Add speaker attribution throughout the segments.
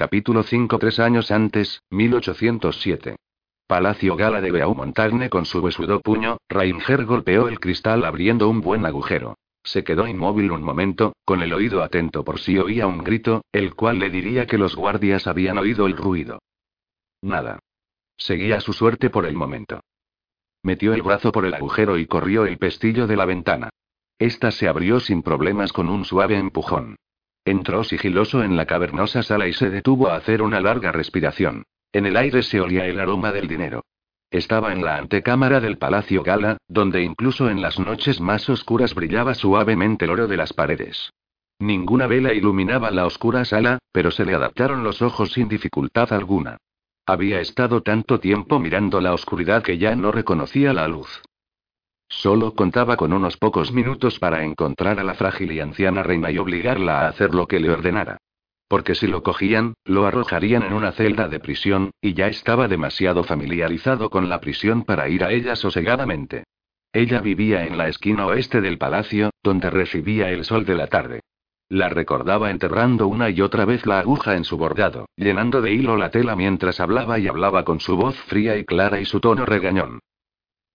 Speaker 1: Capítulo 5 Tres años antes, 1807. Palacio Gala de Beaumontagne con su besudo puño, Rainger golpeó el cristal abriendo un buen agujero. Se quedó inmóvil un momento, con el oído atento por si oía un grito, el cual le diría que los guardias habían oído el ruido. Nada. Seguía su suerte por el momento. Metió el brazo por el agujero y corrió el pestillo de la ventana. Esta se abrió sin problemas con un suave empujón. Entró sigiloso en la cavernosa sala y se detuvo a hacer una larga respiración. En el aire se olía el aroma del dinero. Estaba en la antecámara del Palacio Gala, donde incluso en las noches más oscuras brillaba suavemente el oro de las paredes. Ninguna vela iluminaba la oscura sala, pero se le adaptaron los ojos sin dificultad alguna. Había estado tanto tiempo mirando la oscuridad que ya no reconocía la luz. Solo contaba con unos pocos minutos para encontrar a la frágil y anciana reina y obligarla a hacer lo que le ordenara. Porque si lo cogían, lo arrojarían en una celda de prisión, y ya estaba demasiado familiarizado con la prisión para ir a ella sosegadamente. Ella vivía en la esquina oeste del palacio, donde recibía el sol de la tarde. La recordaba enterrando una y otra vez la aguja en su bordado, llenando de hilo la tela mientras hablaba y hablaba con su voz fría y clara y su tono regañón.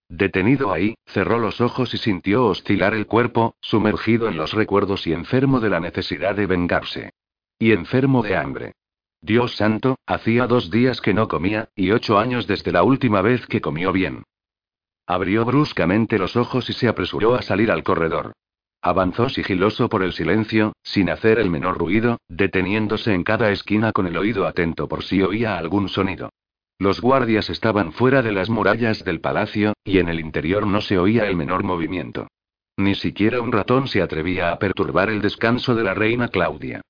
Speaker 1: Detenido ahí, cerró los ojos y sintió oscilar el cuerpo, sumergido en los recuerdos y enfermo de la necesidad de vengarse. Y enfermo de hambre. Dios santo, hacía dos días que no comía, y ocho años desde la última vez que comió bien. Abrió bruscamente los ojos y se apresuró a salir al corredor. Avanzó sigiloso por el silencio, sin hacer el menor ruido, deteniéndose en cada esquina con el oído atento por si oía algún sonido. Los guardias estaban fuera de las murallas del palacio, y en el interior no se oía el menor movimiento. Ni siquiera un ratón se atrevía a perturbar el descanso de la reina Claudia.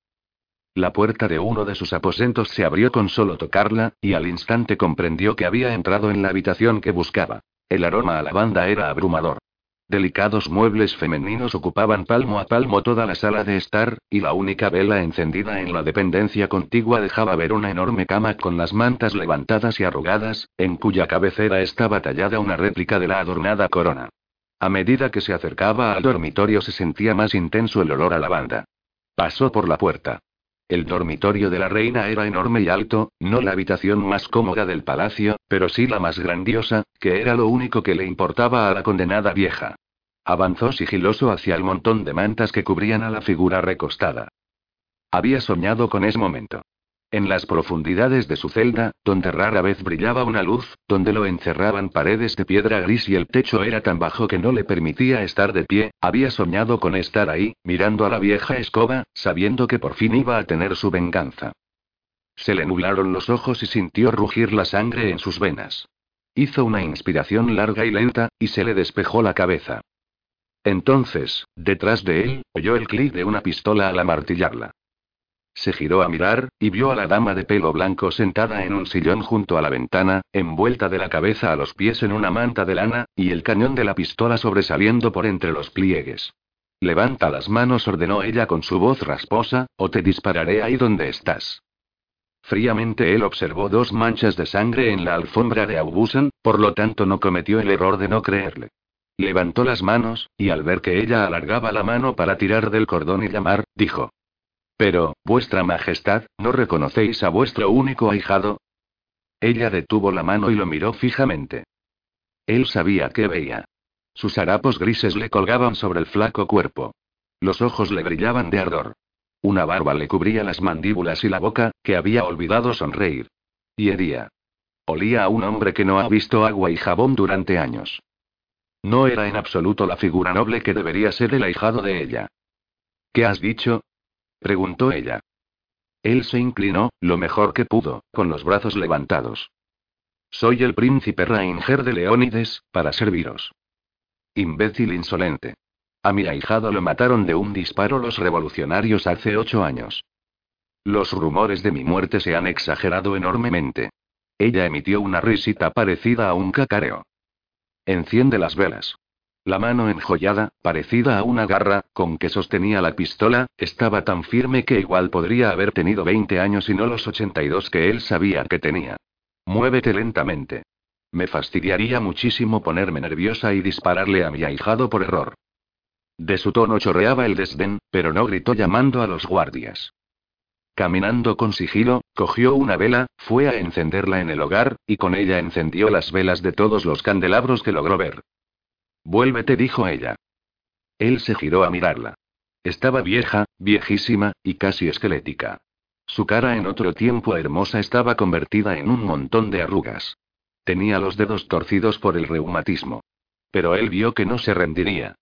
Speaker 1: La puerta de uno de sus aposentos se abrió con solo tocarla, y al instante comprendió que había entrado en la habitación que buscaba. El aroma a lavanda era abrumador. Delicados muebles femeninos ocupaban palmo a palmo toda la sala de estar, y la única vela encendida en la dependencia contigua dejaba ver una enorme cama con las mantas levantadas y arrugadas, en cuya cabecera estaba tallada una réplica de la adornada corona. A medida que se acercaba al dormitorio se sentía más intenso el olor a lavanda. Pasó por la puerta. El dormitorio de la reina era enorme y alto, no la habitación más cómoda del palacio, pero sí la más grandiosa, que era lo único que le importaba a la condenada vieja. Avanzó sigiloso hacia el montón de mantas que cubrían a la figura recostada. Había soñado con ese momento. En las profundidades de su celda, donde rara vez brillaba una luz, donde lo encerraban paredes de piedra gris y el techo era tan bajo que no le permitía estar de pie, había soñado con estar ahí, mirando a la vieja escoba, sabiendo que por fin iba a tener su venganza. Se le nublaron los ojos y sintió rugir la sangre en sus venas. Hizo una inspiración larga y lenta, y se le despejó la cabeza. Entonces, detrás de él, oyó el clic de una pistola al amartillarla. Se giró a mirar, y vio a la dama de pelo blanco sentada en un sillón junto a la ventana, envuelta de la cabeza a los pies en una manta de lana, y el cañón de la pistola sobresaliendo por entre los pliegues. Levanta las manos, ordenó ella con su voz rasposa, o te dispararé ahí donde estás. Fríamente él observó dos manchas de sangre en la alfombra de Aubusan, por lo tanto no cometió el error de no creerle. Levantó las manos, y al ver que ella alargaba la mano para tirar del cordón y llamar, dijo, pero, vuestra Majestad, ¿no reconocéis a vuestro único ahijado? Ella detuvo la mano y lo miró fijamente. Él sabía que veía. Sus harapos grises le colgaban sobre el flaco cuerpo. Los ojos le brillaban de ardor. Una barba le cubría las mandíbulas y la boca, que había olvidado sonreír. Y hería. Olía a un hombre que no ha visto agua y jabón durante años. No era en absoluto la figura noble que debería ser el ahijado de ella. ¿Qué has dicho? Preguntó ella. Él se inclinó, lo mejor que pudo, con los brazos levantados. Soy el príncipe Rainger de Leónides, para serviros. Imbécil insolente. A mi ahijado lo mataron de un disparo los revolucionarios hace ocho años. Los rumores de mi muerte se han exagerado enormemente. Ella emitió una risita parecida a un cacareo. Enciende las velas. La mano enjollada, parecida a una garra, con que sostenía la pistola, estaba tan firme que igual podría haber tenido 20 años y no los 82 que él sabía que tenía. Muévete lentamente. Me fastidiaría muchísimo ponerme nerviosa y dispararle a mi ahijado por error. De su tono chorreaba el desdén, pero no gritó llamando a los guardias. Caminando con sigilo, cogió una vela, fue a encenderla en el hogar, y con ella encendió las velas de todos los candelabros que logró ver. Vuélvete, dijo ella. Él se giró a mirarla. Estaba vieja, viejísima, y casi esquelética. Su cara en otro tiempo hermosa estaba convertida en un montón de arrugas. Tenía los dedos torcidos por el reumatismo. Pero él vio que no se rendiría.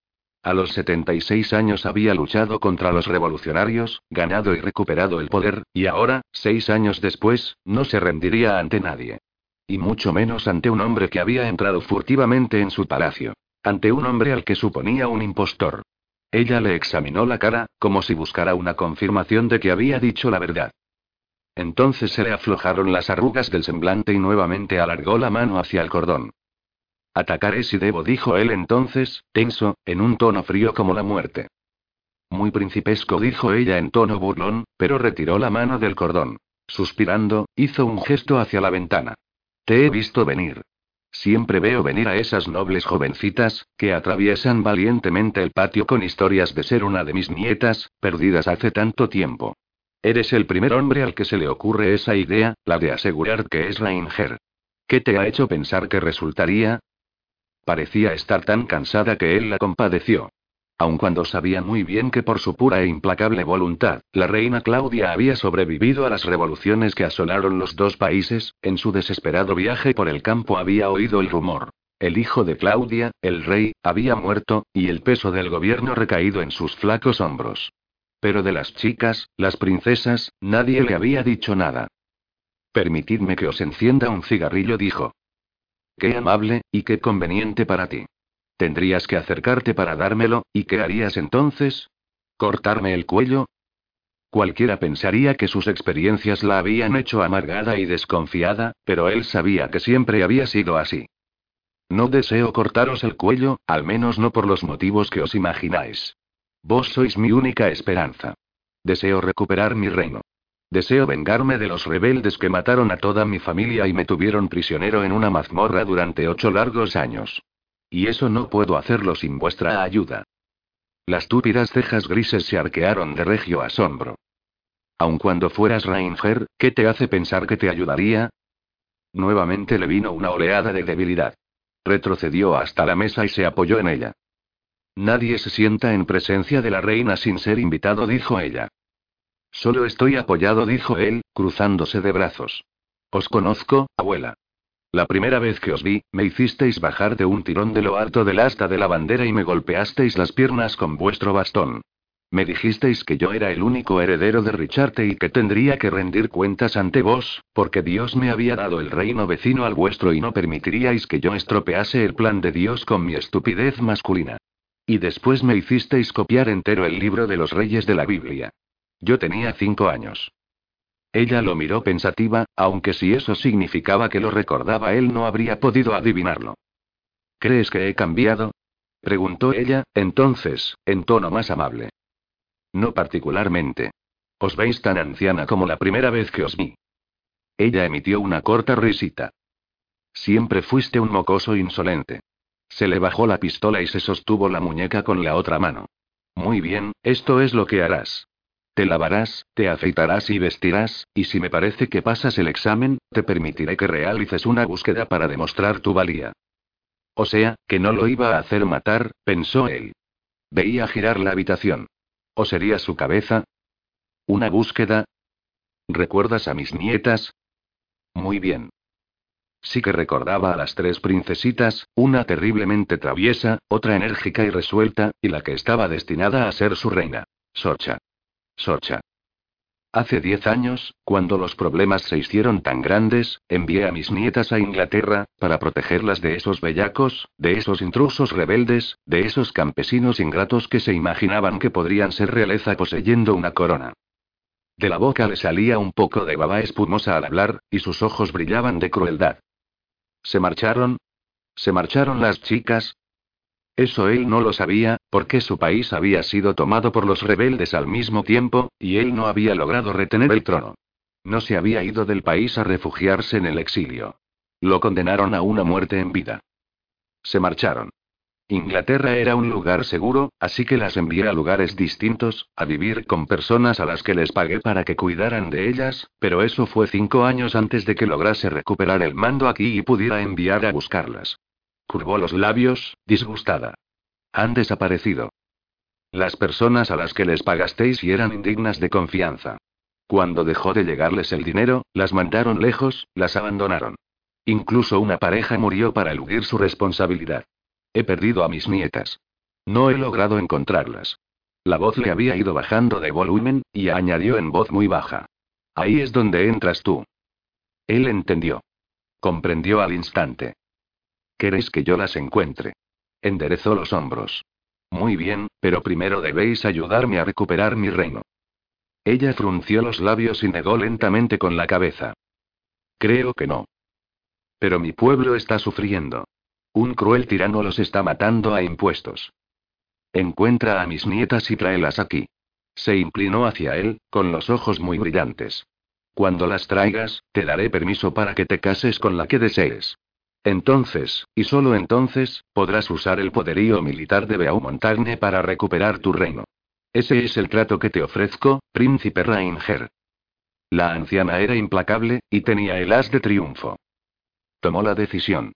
Speaker 1: A los 76 años había luchado contra los revolucionarios, ganado y recuperado el poder, y ahora, seis años después, no se rendiría ante nadie. Y mucho menos ante un hombre que había entrado furtivamente en su palacio. Ante un hombre al que suponía un impostor. Ella le examinó la cara, como si buscara una confirmación de que había dicho la verdad. Entonces se le aflojaron las arrugas del semblante y nuevamente alargó la mano hacia el cordón. Atacaré si debo, dijo él entonces, tenso, en un tono frío como la muerte. Muy principesco, dijo ella en tono burlón, pero retiró la mano del cordón. Suspirando, hizo un gesto hacia la ventana. Te he visto venir. Siempre veo venir a esas nobles jovencitas, que atraviesan valientemente el patio con historias de ser una de mis nietas, perdidas hace tanto tiempo. Eres el primer hombre al que se le ocurre esa idea, la de asegurar que es Ranger. ¿Qué te ha hecho pensar que resultaría? Parecía estar tan cansada que él la compadeció. Aun cuando sabía muy bien que por su pura e implacable voluntad, la reina Claudia había sobrevivido a las revoluciones que asolaron los dos países, en su desesperado viaje por el campo había oído el rumor. El hijo de Claudia, el rey, había muerto, y el peso del gobierno recaído en sus flacos hombros. Pero de las chicas, las princesas, nadie le había dicho nada. Permitidme que os encienda un cigarrillo, dijo. Qué amable, y qué conveniente para ti. Tendrías que acercarte para dármelo, ¿y qué harías entonces? ¿Cortarme el cuello? Cualquiera pensaría que sus experiencias la habían hecho amargada y desconfiada, pero él sabía que siempre había sido así. No deseo cortaros el cuello, al menos no por los motivos que os imagináis. Vos sois mi única esperanza. Deseo recuperar mi reino. Deseo vengarme de los rebeldes que mataron a toda mi familia y me tuvieron prisionero en una mazmorra durante ocho largos años. Y eso no puedo hacerlo sin vuestra ayuda. Las túpidas cejas grises se arquearon de regio asombro. Aun cuando fueras Ranger, ¿qué te hace pensar que te ayudaría? Nuevamente le vino una oleada de debilidad. Retrocedió hasta la mesa y se apoyó en ella. Nadie se sienta en presencia de la reina sin ser invitado, dijo ella. Solo estoy apoyado, dijo él, cruzándose de brazos. Os conozco, abuela. La primera vez que os vi, me hicisteis bajar de un tirón de lo alto del asta de la bandera y me golpeasteis las piernas con vuestro bastón. Me dijisteis que yo era el único heredero de Richarte y que tendría que rendir cuentas ante vos, porque Dios me había dado el reino vecino al vuestro y no permitiríais que yo estropease el plan de Dios con mi estupidez masculina. Y después me hicisteis copiar entero el libro de los reyes de la Biblia. Yo tenía cinco años. Ella lo miró pensativa, aunque si eso significaba que lo recordaba él no habría podido adivinarlo. ¿Crees que he cambiado? preguntó ella, entonces, en tono más amable. No particularmente. Os veis tan anciana como la primera vez que os vi. Ella emitió una corta risita. Siempre fuiste un mocoso insolente. Se le bajó la pistola y se sostuvo la muñeca con la otra mano. Muy bien, esto es lo que harás. Te lavarás, te afeitarás y vestirás, y si me parece que pasas el examen, te permitiré que realices una búsqueda para demostrar tu valía. O sea, que no lo iba a hacer matar, pensó él. Veía girar la habitación. ¿O sería su cabeza? ¿Una búsqueda? ¿Recuerdas a mis nietas? Muy bien. Sí que recordaba a las tres princesitas, una terriblemente traviesa, otra enérgica y resuelta, y la que estaba destinada a ser su reina. Socha. Socha. Hace diez años, cuando los problemas se hicieron tan grandes, envié a mis nietas a Inglaterra, para protegerlas de esos bellacos, de esos intrusos rebeldes, de esos campesinos ingratos que se imaginaban que podrían ser realeza poseyendo una corona. De la boca le salía un poco de baba espumosa al hablar, y sus ojos brillaban de crueldad. ¿Se marcharon? ¿Se marcharon las chicas? Eso él no lo sabía, porque su país había sido tomado por los rebeldes al mismo tiempo, y él no había logrado retener el trono. No se había ido del país a refugiarse en el exilio. Lo condenaron a una muerte en vida. Se marcharon. Inglaterra era un lugar seguro, así que las envié a lugares distintos, a vivir con personas a las que les pagué para que cuidaran de ellas, pero eso fue cinco años antes de que lograse recuperar el mando aquí y pudiera enviar a buscarlas. Curvó los labios, disgustada. Han desaparecido. Las personas a las que les pagasteis y eran indignas de confianza. Cuando dejó de llegarles el dinero, las mandaron lejos, las abandonaron. Incluso una pareja murió para eludir su responsabilidad. He perdido a mis nietas. No he logrado encontrarlas. La voz le había ido bajando de volumen, y añadió en voz muy baja. Ahí es donde entras tú. Él entendió. Comprendió al instante. ¿Queréis que yo las encuentre? Enderezó los hombros. Muy bien, pero primero debéis ayudarme a recuperar mi reino. Ella frunció los labios y negó lentamente con la cabeza. Creo que no. Pero mi pueblo está sufriendo. Un cruel tirano los está matando a impuestos. Encuentra a mis nietas y tráelas aquí. Se inclinó hacia él, con los ojos muy brillantes. Cuando las traigas, te daré permiso para que te cases con la que desees. Entonces, y solo entonces, podrás usar el poderío militar de Beaumontagne para recuperar tu reino. Ese es el trato que te ofrezco, príncipe Rainger. La anciana era implacable, y tenía el as de triunfo. Tomó la decisión.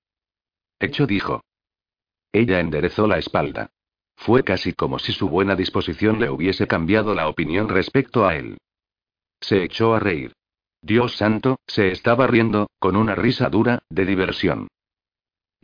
Speaker 1: Hecho dijo. Ella enderezó la espalda. Fue casi como si su buena disposición le hubiese cambiado la opinión respecto a él. Se echó a reír. Dios santo, se estaba riendo, con una risa dura, de diversión.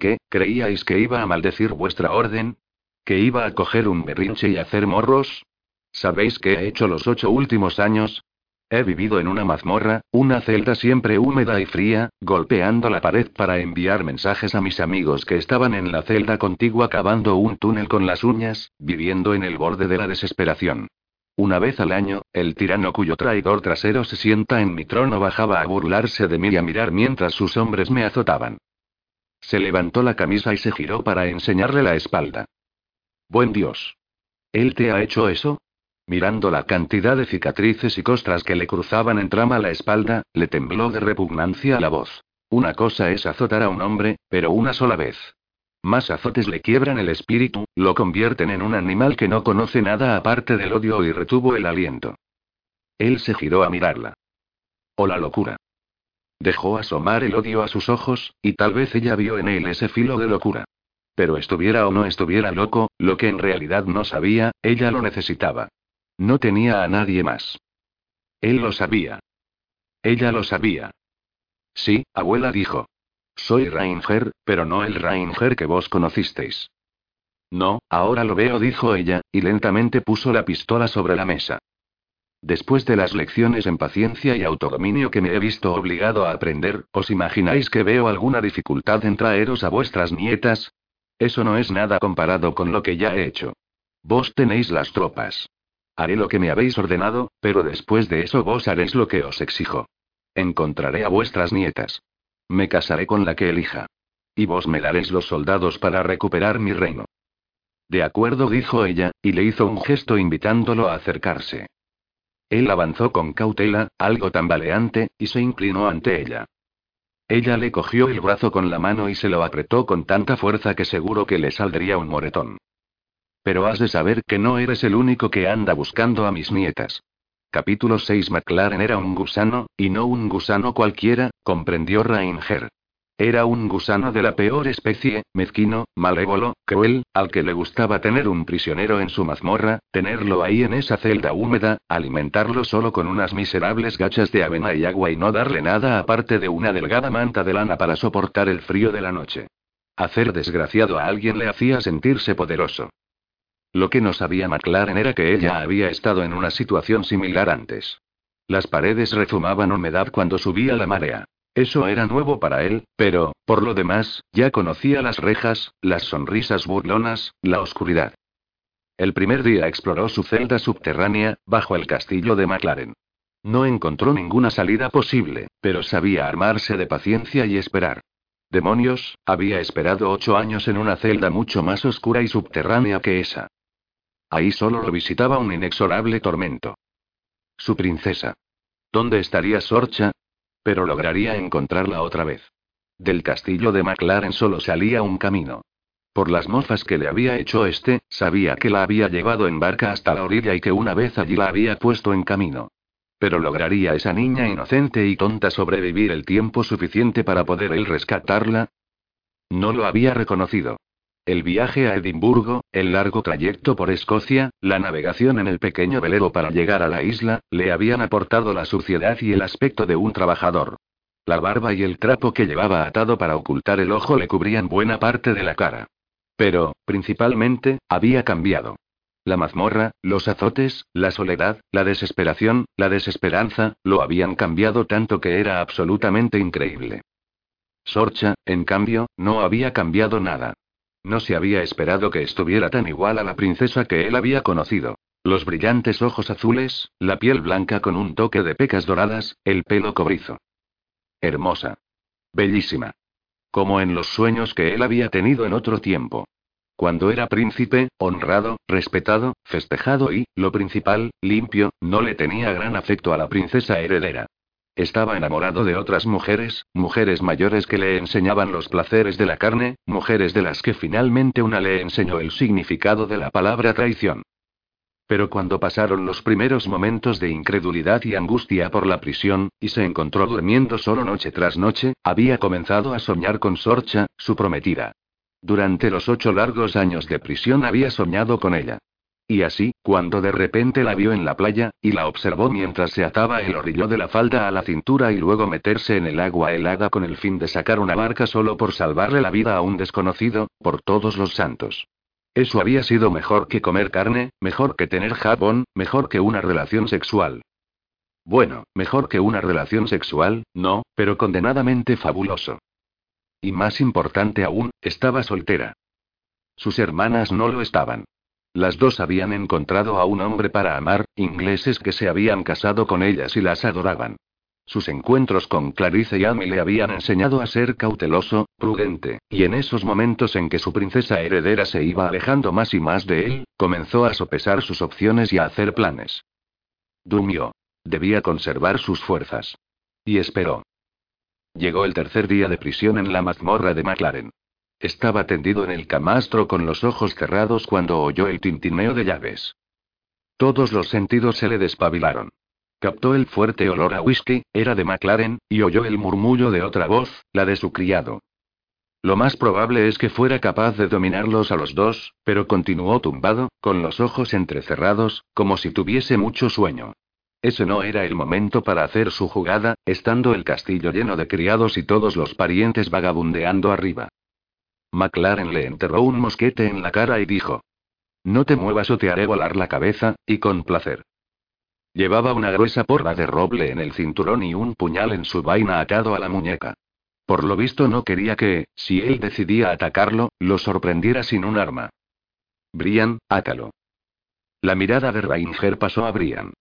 Speaker 1: ¿Qué, creíais que iba a maldecir vuestra orden? ¿Que iba a coger un berrinche y hacer morros? ¿Sabéis qué he hecho los ocho últimos años? He vivido en una mazmorra, una celda siempre húmeda y fría, golpeando la pared para enviar mensajes a mis amigos que estaban en la celda contigua cavando un túnel con las uñas, viviendo en el borde de la desesperación. Una vez al año, el tirano cuyo traidor trasero se sienta en mi trono bajaba a burlarse de mí y a mirar mientras sus hombres me azotaban. Se levantó la camisa y se giró para enseñarle la espalda. Buen Dios. ¿Él te ha hecho eso? Mirando la cantidad de cicatrices y costras que le cruzaban en trama la espalda, le tembló de repugnancia la voz. Una cosa es azotar a un hombre, pero una sola vez. Más azotes le quiebran el espíritu, lo convierten en un animal que no conoce nada aparte del odio y retuvo el aliento. Él se giró a mirarla. O la locura. Dejó asomar el odio a sus ojos, y tal vez ella vio en él ese filo de locura. Pero estuviera o no estuviera loco, lo que en realidad no sabía, ella lo necesitaba. No tenía a nadie más. Él lo sabía. Ella lo sabía. Sí, abuela dijo. Soy Ranger, pero no el Ranger que vos conocisteis. No, ahora lo veo, dijo ella, y lentamente puso la pistola sobre la mesa. Después de las lecciones en paciencia y autodominio que me he visto obligado a aprender, ¿os imagináis que veo alguna dificultad en traeros a vuestras nietas? Eso no es nada comparado con lo que ya he hecho. Vos tenéis las tropas. Haré lo que me habéis ordenado, pero después de eso vos haréis lo que os exijo. Encontraré a vuestras nietas. Me casaré con la que elija. Y vos me daréis los soldados para recuperar mi reino. De acuerdo, dijo ella, y le hizo un gesto invitándolo a acercarse. Él avanzó con cautela, algo tambaleante, y se inclinó ante ella. Ella le cogió el brazo con la mano y se lo apretó con tanta fuerza que seguro que le saldría un moretón. Pero has de saber que no eres el único que anda buscando a mis nietas. Capítulo 6 McLaren era un gusano, y no un gusano cualquiera, comprendió Ranger. Era un gusano de la peor especie, mezquino, malévolo, cruel, al que le gustaba tener un prisionero en su mazmorra, tenerlo ahí en esa celda húmeda, alimentarlo solo con unas miserables gachas de avena y agua y no darle nada aparte de una delgada manta de lana para soportar el frío de la noche. Hacer desgraciado a alguien le hacía sentirse poderoso. Lo que no sabía McLaren era que ella había estado en una situación similar antes. Las paredes rezumaban humedad cuando subía la marea. Eso era nuevo para él, pero, por lo demás, ya conocía las rejas, las sonrisas burlonas, la oscuridad. El primer día exploró su celda subterránea, bajo el castillo de McLaren. No encontró ninguna salida posible, pero sabía armarse de paciencia y esperar. Demonios, había esperado ocho años en una celda mucho más oscura y subterránea que esa. Ahí solo lo visitaba un inexorable tormento. Su princesa. ¿Dónde estaría Sorcha? Pero lograría encontrarla otra vez. Del castillo de McLaren solo salía un camino. Por las mofas que le había hecho este, sabía que la había llevado en barca hasta la orilla y que una vez allí la había puesto en camino. Pero lograría esa niña inocente y tonta sobrevivir el tiempo suficiente para poder él rescatarla? No lo había reconocido. El viaje a Edimburgo, el largo trayecto por Escocia, la navegación en el pequeño velero para llegar a la isla, le habían aportado la suciedad y el aspecto de un trabajador. La barba y el trapo que llevaba atado para ocultar el ojo le cubrían buena parte de la cara. Pero, principalmente, había cambiado. La mazmorra, los azotes, la soledad, la desesperación, la desesperanza, lo habían cambiado tanto que era absolutamente increíble. Sorcha, en cambio, no había cambiado nada. No se había esperado que estuviera tan igual a la princesa que él había conocido. Los brillantes ojos azules, la piel blanca con un toque de pecas doradas, el pelo cobrizo. Hermosa. Bellísima como en los sueños que él había tenido en otro tiempo. Cuando era príncipe, honrado, respetado, festejado y, lo principal, limpio, no le tenía gran afecto a la princesa heredera. Estaba enamorado de otras mujeres, mujeres mayores que le enseñaban los placeres de la carne, mujeres de las que finalmente una le enseñó el significado de la palabra traición. Pero cuando pasaron los primeros momentos de incredulidad y angustia por la prisión, y se encontró durmiendo solo noche tras noche, había comenzado a soñar con Sorcha, su prometida. Durante los ocho largos años de prisión había soñado con ella. Y así, cuando de repente la vio en la playa, y la observó mientras se ataba el orillo de la falda a la cintura y luego meterse en el agua helada con el fin de sacar una barca solo por salvarle la vida a un desconocido, por todos los santos. Eso había sido mejor que comer carne, mejor que tener jabón, mejor que una relación sexual. Bueno, mejor que una relación sexual, no, pero condenadamente fabuloso. Y más importante aún, estaba soltera. Sus hermanas no lo estaban. Las dos habían encontrado a un hombre para amar, ingleses que se habían casado con ellas y las adoraban. Sus encuentros con Clarice y Amy le habían enseñado a ser cauteloso, prudente, y en esos momentos en que su princesa heredera se iba alejando más y más de él, comenzó a sopesar sus opciones y a hacer planes. Durmió. Debía conservar sus fuerzas. Y esperó. Llegó el tercer día de prisión en la mazmorra de McLaren. Estaba tendido en el camastro con los ojos cerrados cuando oyó el tintineo de llaves. Todos los sentidos se le despabilaron. Captó el fuerte olor a whisky, era de McLaren, y oyó el murmullo de otra voz, la de su criado. Lo más probable es que fuera capaz de dominarlos a los dos, pero continuó tumbado, con los ojos entrecerrados, como si tuviese mucho sueño. Ese no era el momento para hacer su jugada, estando el castillo lleno de criados y todos los parientes vagabundeando arriba. McLaren le enterró un mosquete en la cara y dijo: No te muevas o te haré volar la cabeza, y con placer. Llevaba una gruesa porra de roble en el cinturón y un puñal en su vaina atado a la muñeca. Por lo visto no quería que, si él decidía atacarlo, lo sorprendiera sin un arma. Brian, átalo. La mirada de Ranger pasó a Brian.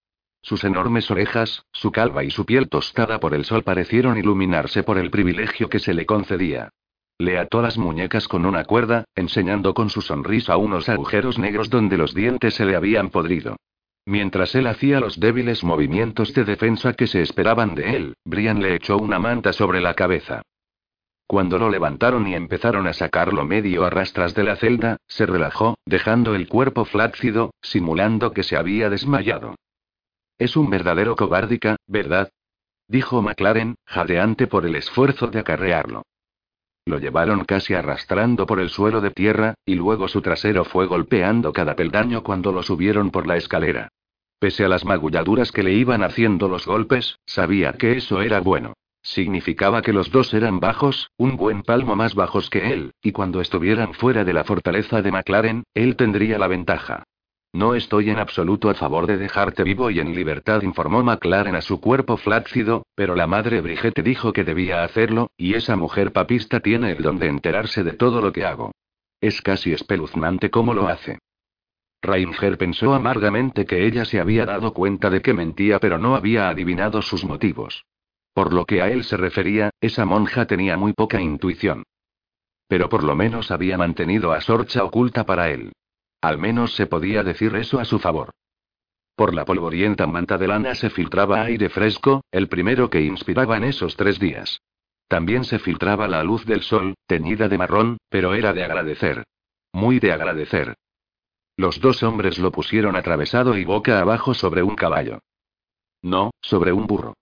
Speaker 1: Sus enormes orejas, su calva y su piel tostada por el sol parecieron iluminarse por el privilegio que se le concedía. Le ató las muñecas con una cuerda, enseñando con su sonrisa unos agujeros negros donde los dientes se le habían podrido. Mientras él hacía los débiles movimientos de defensa que se esperaban de él, Brian le echó una manta sobre la cabeza. Cuando lo levantaron y empezaron a sacarlo medio a rastras de la celda, se relajó, dejando el cuerpo flácido, simulando que se había desmayado. Es un verdadero cobárdica, ¿verdad? dijo McLaren, jadeante por el esfuerzo de acarrearlo. Lo llevaron casi arrastrando por el suelo de tierra, y luego su trasero fue golpeando cada peldaño cuando lo subieron por la escalera. Pese a las magulladuras que le iban haciendo los golpes, sabía que eso era bueno. Significaba que los dos eran bajos, un buen palmo más bajos que él, y cuando estuvieran fuera de la fortaleza de McLaren, él tendría la ventaja. No estoy en absoluto a favor de dejarte vivo y en libertad, informó McLaren a su cuerpo flácido, pero la madre Brigitte dijo que debía hacerlo, y esa mujer papista tiene el don de enterarse de todo lo que hago. Es casi espeluznante cómo lo hace. Rainger pensó amargamente que ella se había dado cuenta de que mentía, pero no había adivinado sus motivos. Por lo que a él se refería, esa monja tenía muy poca intuición. Pero por lo menos había mantenido a Sorcha oculta para él. Al menos se podía decir eso a su favor. Por la polvorienta manta de lana se filtraba aire fresco, el primero que inspiraba en esos tres días. También se filtraba la luz del sol, teñida de marrón, pero era de agradecer. Muy de agradecer. Los dos hombres lo pusieron atravesado y boca abajo sobre un caballo. No, sobre un burro.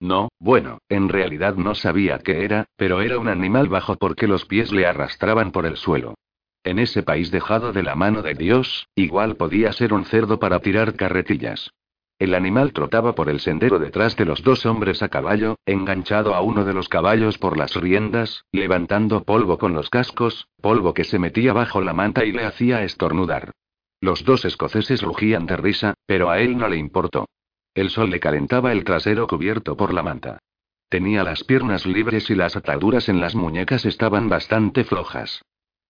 Speaker 1: No, bueno, en realidad no sabía qué era, pero era un animal bajo porque los pies le arrastraban por el suelo. En ese país dejado de la mano de Dios, igual podía ser un cerdo para tirar carretillas. El animal trotaba por el sendero detrás de los dos hombres a caballo, enganchado a uno de los caballos por las riendas, levantando polvo con los cascos, polvo que se metía bajo la manta y le hacía estornudar. Los dos escoceses rugían de risa, pero a él no le importó. El sol le calentaba el trasero cubierto por la manta. Tenía las piernas libres y las ataduras en las muñecas estaban bastante flojas.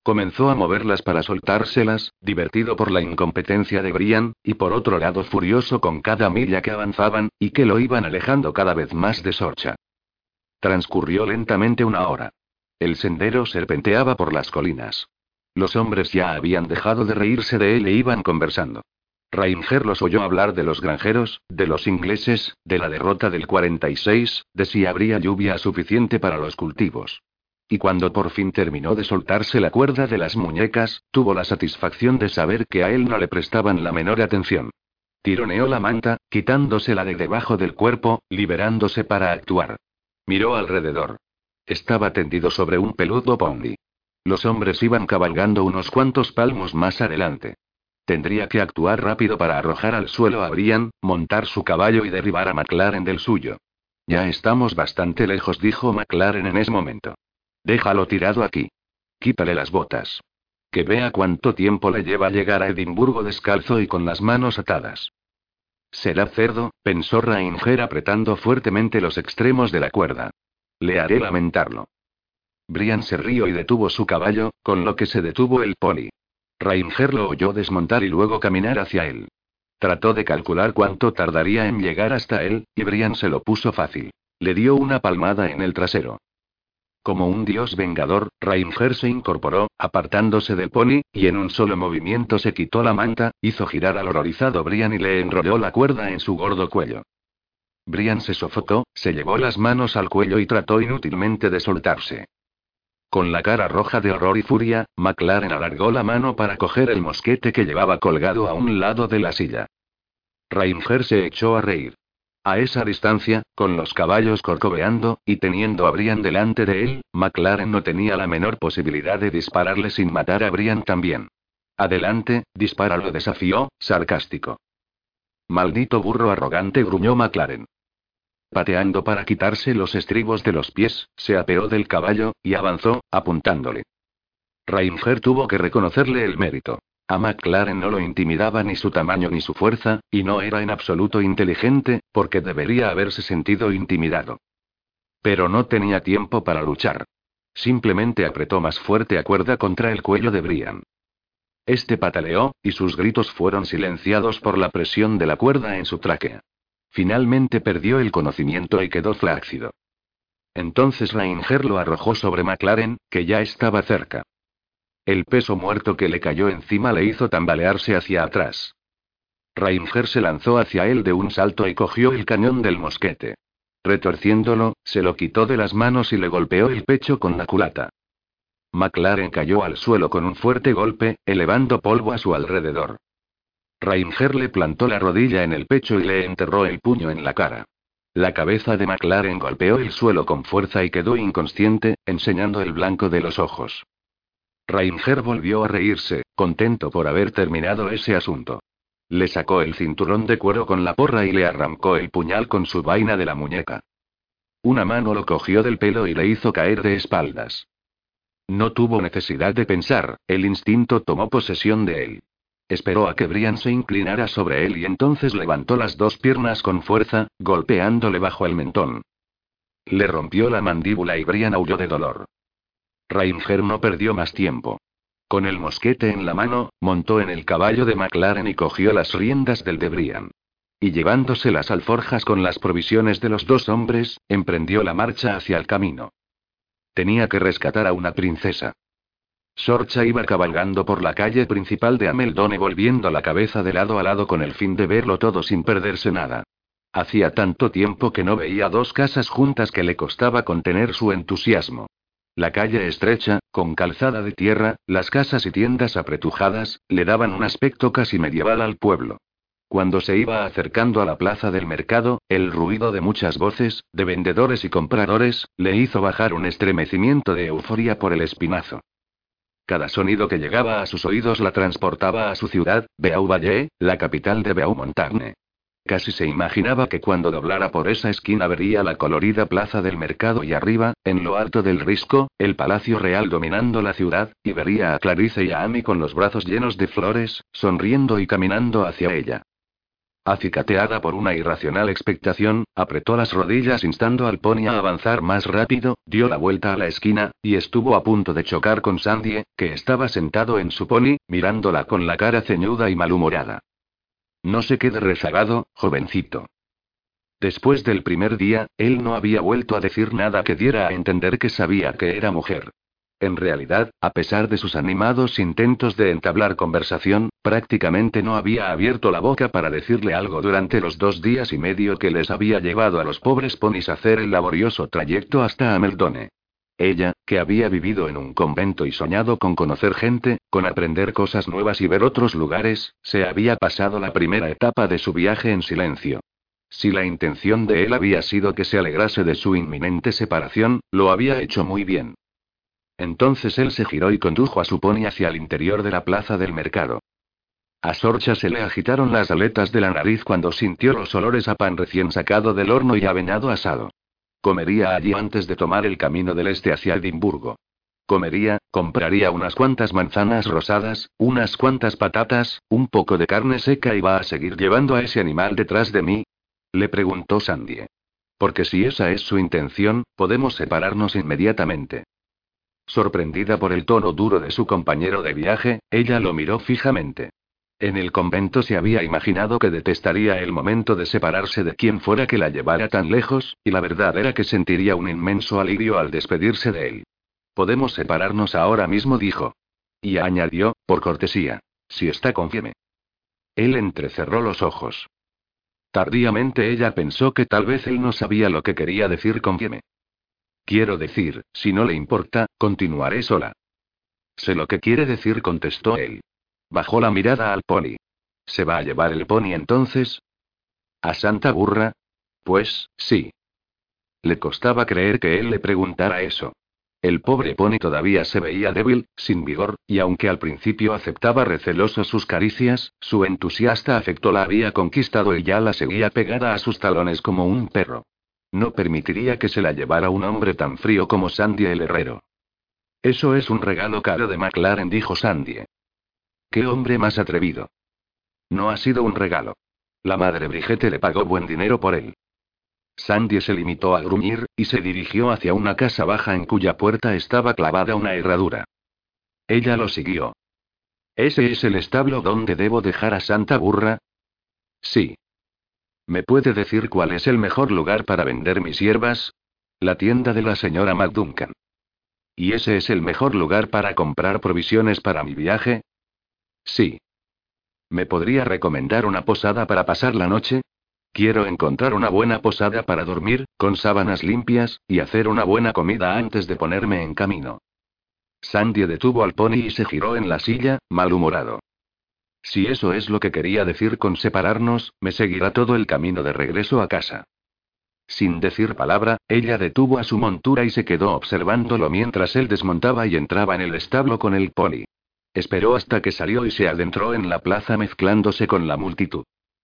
Speaker 1: Comenzó a moverlas para soltárselas, divertido por la incompetencia de Brian, y por otro lado furioso con cada milla que avanzaban, y que lo iban alejando cada vez más de Sorcha. Transcurrió lentamente una hora. El sendero serpenteaba por las colinas. Los hombres ya habían dejado de reírse de él e iban conversando. Rainger los oyó hablar de los granjeros, de los ingleses, de la derrota del 46, de si habría lluvia suficiente para los cultivos. Y cuando por fin terminó de soltarse la cuerda de las muñecas, tuvo la satisfacción de saber que a él no le prestaban la menor atención. Tironeó la manta, quitándosela de debajo del cuerpo, liberándose para actuar. Miró alrededor. Estaba tendido sobre un peludo pony. Los hombres iban cabalgando unos cuantos palmos más adelante. Tendría que actuar rápido para arrojar al suelo a Brian, montar su caballo y derribar a McLaren del suyo. Ya estamos bastante lejos, dijo McLaren en ese momento. Déjalo tirado aquí. Quítale las botas. Que vea cuánto tiempo le lleva llegar a Edimburgo descalzo y con las manos atadas. Será cerdo, pensó Rainger apretando fuertemente los extremos de la cuerda. Le haré lamentarlo. Brian se rió y detuvo su caballo, con lo que se detuvo el poli. Rainger lo oyó desmontar y luego caminar hacia él. Trató de calcular cuánto tardaría en llegar hasta él, y Brian se lo puso fácil. Le dio una palmada en el trasero. Como un dios vengador, Rainger se incorporó, apartándose del pony, y en un solo movimiento se quitó la manta, hizo girar al horrorizado Brian y le enrolló la cuerda en su gordo cuello. Brian se sofocó, se llevó las manos al cuello y trató inútilmente de soltarse. Con la cara roja de horror y furia, McLaren alargó la mano para coger el mosquete que llevaba colgado a un lado de la silla. Rainger se echó a reír. A esa distancia, con los caballos corcoveando, y teniendo a Brian delante de él, McLaren no tenía la menor posibilidad de dispararle sin matar a Brian también. Adelante, dispara, lo desafió, sarcástico. Maldito burro arrogante, gruñó McLaren. Pateando para quitarse los estribos de los pies, se apeó del caballo, y avanzó, apuntándole. Rainger tuvo que reconocerle el mérito. A McLaren no lo intimidaba ni su tamaño ni su fuerza, y no era en absoluto inteligente, porque debería haberse sentido intimidado. Pero no tenía tiempo para luchar. Simplemente apretó más fuerte a cuerda contra el cuello de Brian. Este pataleó, y sus gritos fueron silenciados por la presión de la cuerda en su tráquea. Finalmente perdió el conocimiento y quedó flácido. Entonces Rainger lo arrojó sobre McLaren, que ya estaba cerca. El peso muerto que le cayó encima le hizo tambalearse hacia atrás. Rainger se lanzó hacia él de un salto y cogió el cañón del mosquete. Retorciéndolo, se lo quitó de las manos y le golpeó el pecho con la culata. McLaren cayó al suelo con un fuerte golpe, elevando polvo a su alrededor. Rainger le plantó la rodilla en el pecho y le enterró el puño en la cara. La cabeza de McLaren golpeó el suelo con fuerza y quedó inconsciente, enseñando el blanco de los ojos. Rainger volvió a reírse, contento por haber terminado ese asunto. Le sacó el cinturón de cuero con la porra y le arrancó el puñal con su vaina de la muñeca. Una mano lo cogió del pelo y le hizo caer de espaldas. No tuvo necesidad de pensar, el instinto tomó posesión de él. Esperó a que Brian se inclinara sobre él y entonces levantó las dos piernas con fuerza, golpeándole bajo el mentón. Le rompió la mandíbula y Brian aulló de dolor. Rainger no perdió más tiempo. Con el mosquete en la mano, montó en el caballo de McLaren y cogió las riendas del Debrian. Y llevándose las alforjas con las provisiones de los dos hombres, emprendió la marcha hacia el camino. Tenía que rescatar a una princesa. Sorcha iba cabalgando por la calle principal de Ameldone volviendo la cabeza de lado a lado con el fin de verlo todo sin perderse nada. Hacía tanto tiempo que no veía dos casas juntas que le costaba contener su entusiasmo. La calle estrecha, con calzada de tierra, las casas y tiendas apretujadas, le daban un aspecto casi medieval al pueblo. Cuando se iba acercando a la plaza del mercado, el ruido de muchas voces, de vendedores y compradores, le hizo bajar un estremecimiento de euforia por el espinazo. Cada sonido que llegaba a sus oídos la transportaba a su ciudad, Beauvallé, la capital de Beaumontagne. Casi se imaginaba que cuando doblara por esa esquina vería la colorida plaza del mercado y arriba, en lo alto del risco, el palacio real dominando la ciudad, y vería a Clarice y a Amy con los brazos llenos de flores, sonriendo y caminando hacia ella. Acicateada por una irracional expectación, apretó las rodillas instando al pony a avanzar más rápido, dio la vuelta a la esquina, y estuvo a punto de chocar con Sandy, que estaba sentado en su pony, mirándola con la cara ceñuda y malhumorada. No se quede rezagado, jovencito. Después del primer día, él no había vuelto a decir nada que diera a entender que sabía que era mujer. En realidad, a pesar de sus animados intentos de entablar conversación, prácticamente no había abierto la boca para decirle algo durante los dos días y medio que les había llevado a los pobres ponis a hacer el laborioso trayecto hasta Ameldone. Ella, que había vivido en un convento y soñado con conocer gente, con aprender cosas nuevas y ver otros lugares, se había pasado la primera etapa de su viaje en silencio. Si la intención de él había sido que se alegrase de su inminente separación, lo había hecho muy bien. Entonces él se giró y condujo a su pony hacia el interior de la plaza del mercado. A Sorcha se le agitaron las aletas de la nariz cuando sintió los olores a pan recién sacado del horno y a venado asado. Comería allí antes de tomar el camino del este hacia Edimburgo. Comería, compraría unas cuantas manzanas rosadas, unas cuantas patatas, un poco de carne seca y va a seguir llevando a ese animal detrás de mí. Le preguntó Sandy. Porque si esa es su intención, podemos separarnos inmediatamente. Sorprendida por el tono duro de su compañero de viaje, ella lo miró fijamente. En el convento se había imaginado que detestaría el momento de separarse de quien fuera que la llevara tan lejos, y la verdad era que sentiría un inmenso alivio al despedirse de él. Podemos separarnos ahora mismo, dijo. Y añadió, por cortesía. Si está confieme. Él entrecerró los ojos. Tardíamente ella pensó que tal vez él no sabía lo que quería decir confieme. Quiero decir, si no le importa, continuaré sola. Sé lo que quiere decir, contestó él. Bajó la mirada al pony. ¿Se va a llevar el pony entonces? ¿A Santa Burra? Pues, sí. Le costaba creer que él le preguntara eso. El pobre pony todavía se veía débil, sin vigor, y aunque al principio aceptaba receloso sus caricias, su entusiasta afecto la había conquistado y ya la seguía pegada a sus talones como un perro. No permitiría que se la llevara un hombre tan frío como Sandy el herrero. Eso es un regalo caro de McLaren, dijo Sandy. ¡Qué hombre más atrevido! No ha sido un regalo. La madre Brigitte le pagó buen dinero por él. Sandy se limitó a gruñir, y se dirigió hacia una casa baja en cuya puerta estaba clavada una herradura. Ella lo siguió. ¿Ese es el establo donde debo dejar a Santa Burra? Sí. ¿Me puede decir cuál es el mejor lugar para vender mis hierbas? La tienda de la señora McDuncan. ¿Y ese es el mejor lugar para comprar provisiones para mi viaje? Sí. ¿Me podría recomendar una posada para pasar la noche? Quiero encontrar una buena posada para dormir, con sábanas limpias, y hacer una buena comida antes de ponerme en camino. Sandy detuvo al pony y se giró en la silla, malhumorado. Si eso es lo que quería decir con separarnos, me seguirá todo el camino de regreso a casa. Sin decir palabra, ella detuvo a su montura y se quedó observándolo mientras él desmontaba y entraba en el establo con el pony. Esperó hasta que salió y se adentró en la plaza mezclándose con la multitud.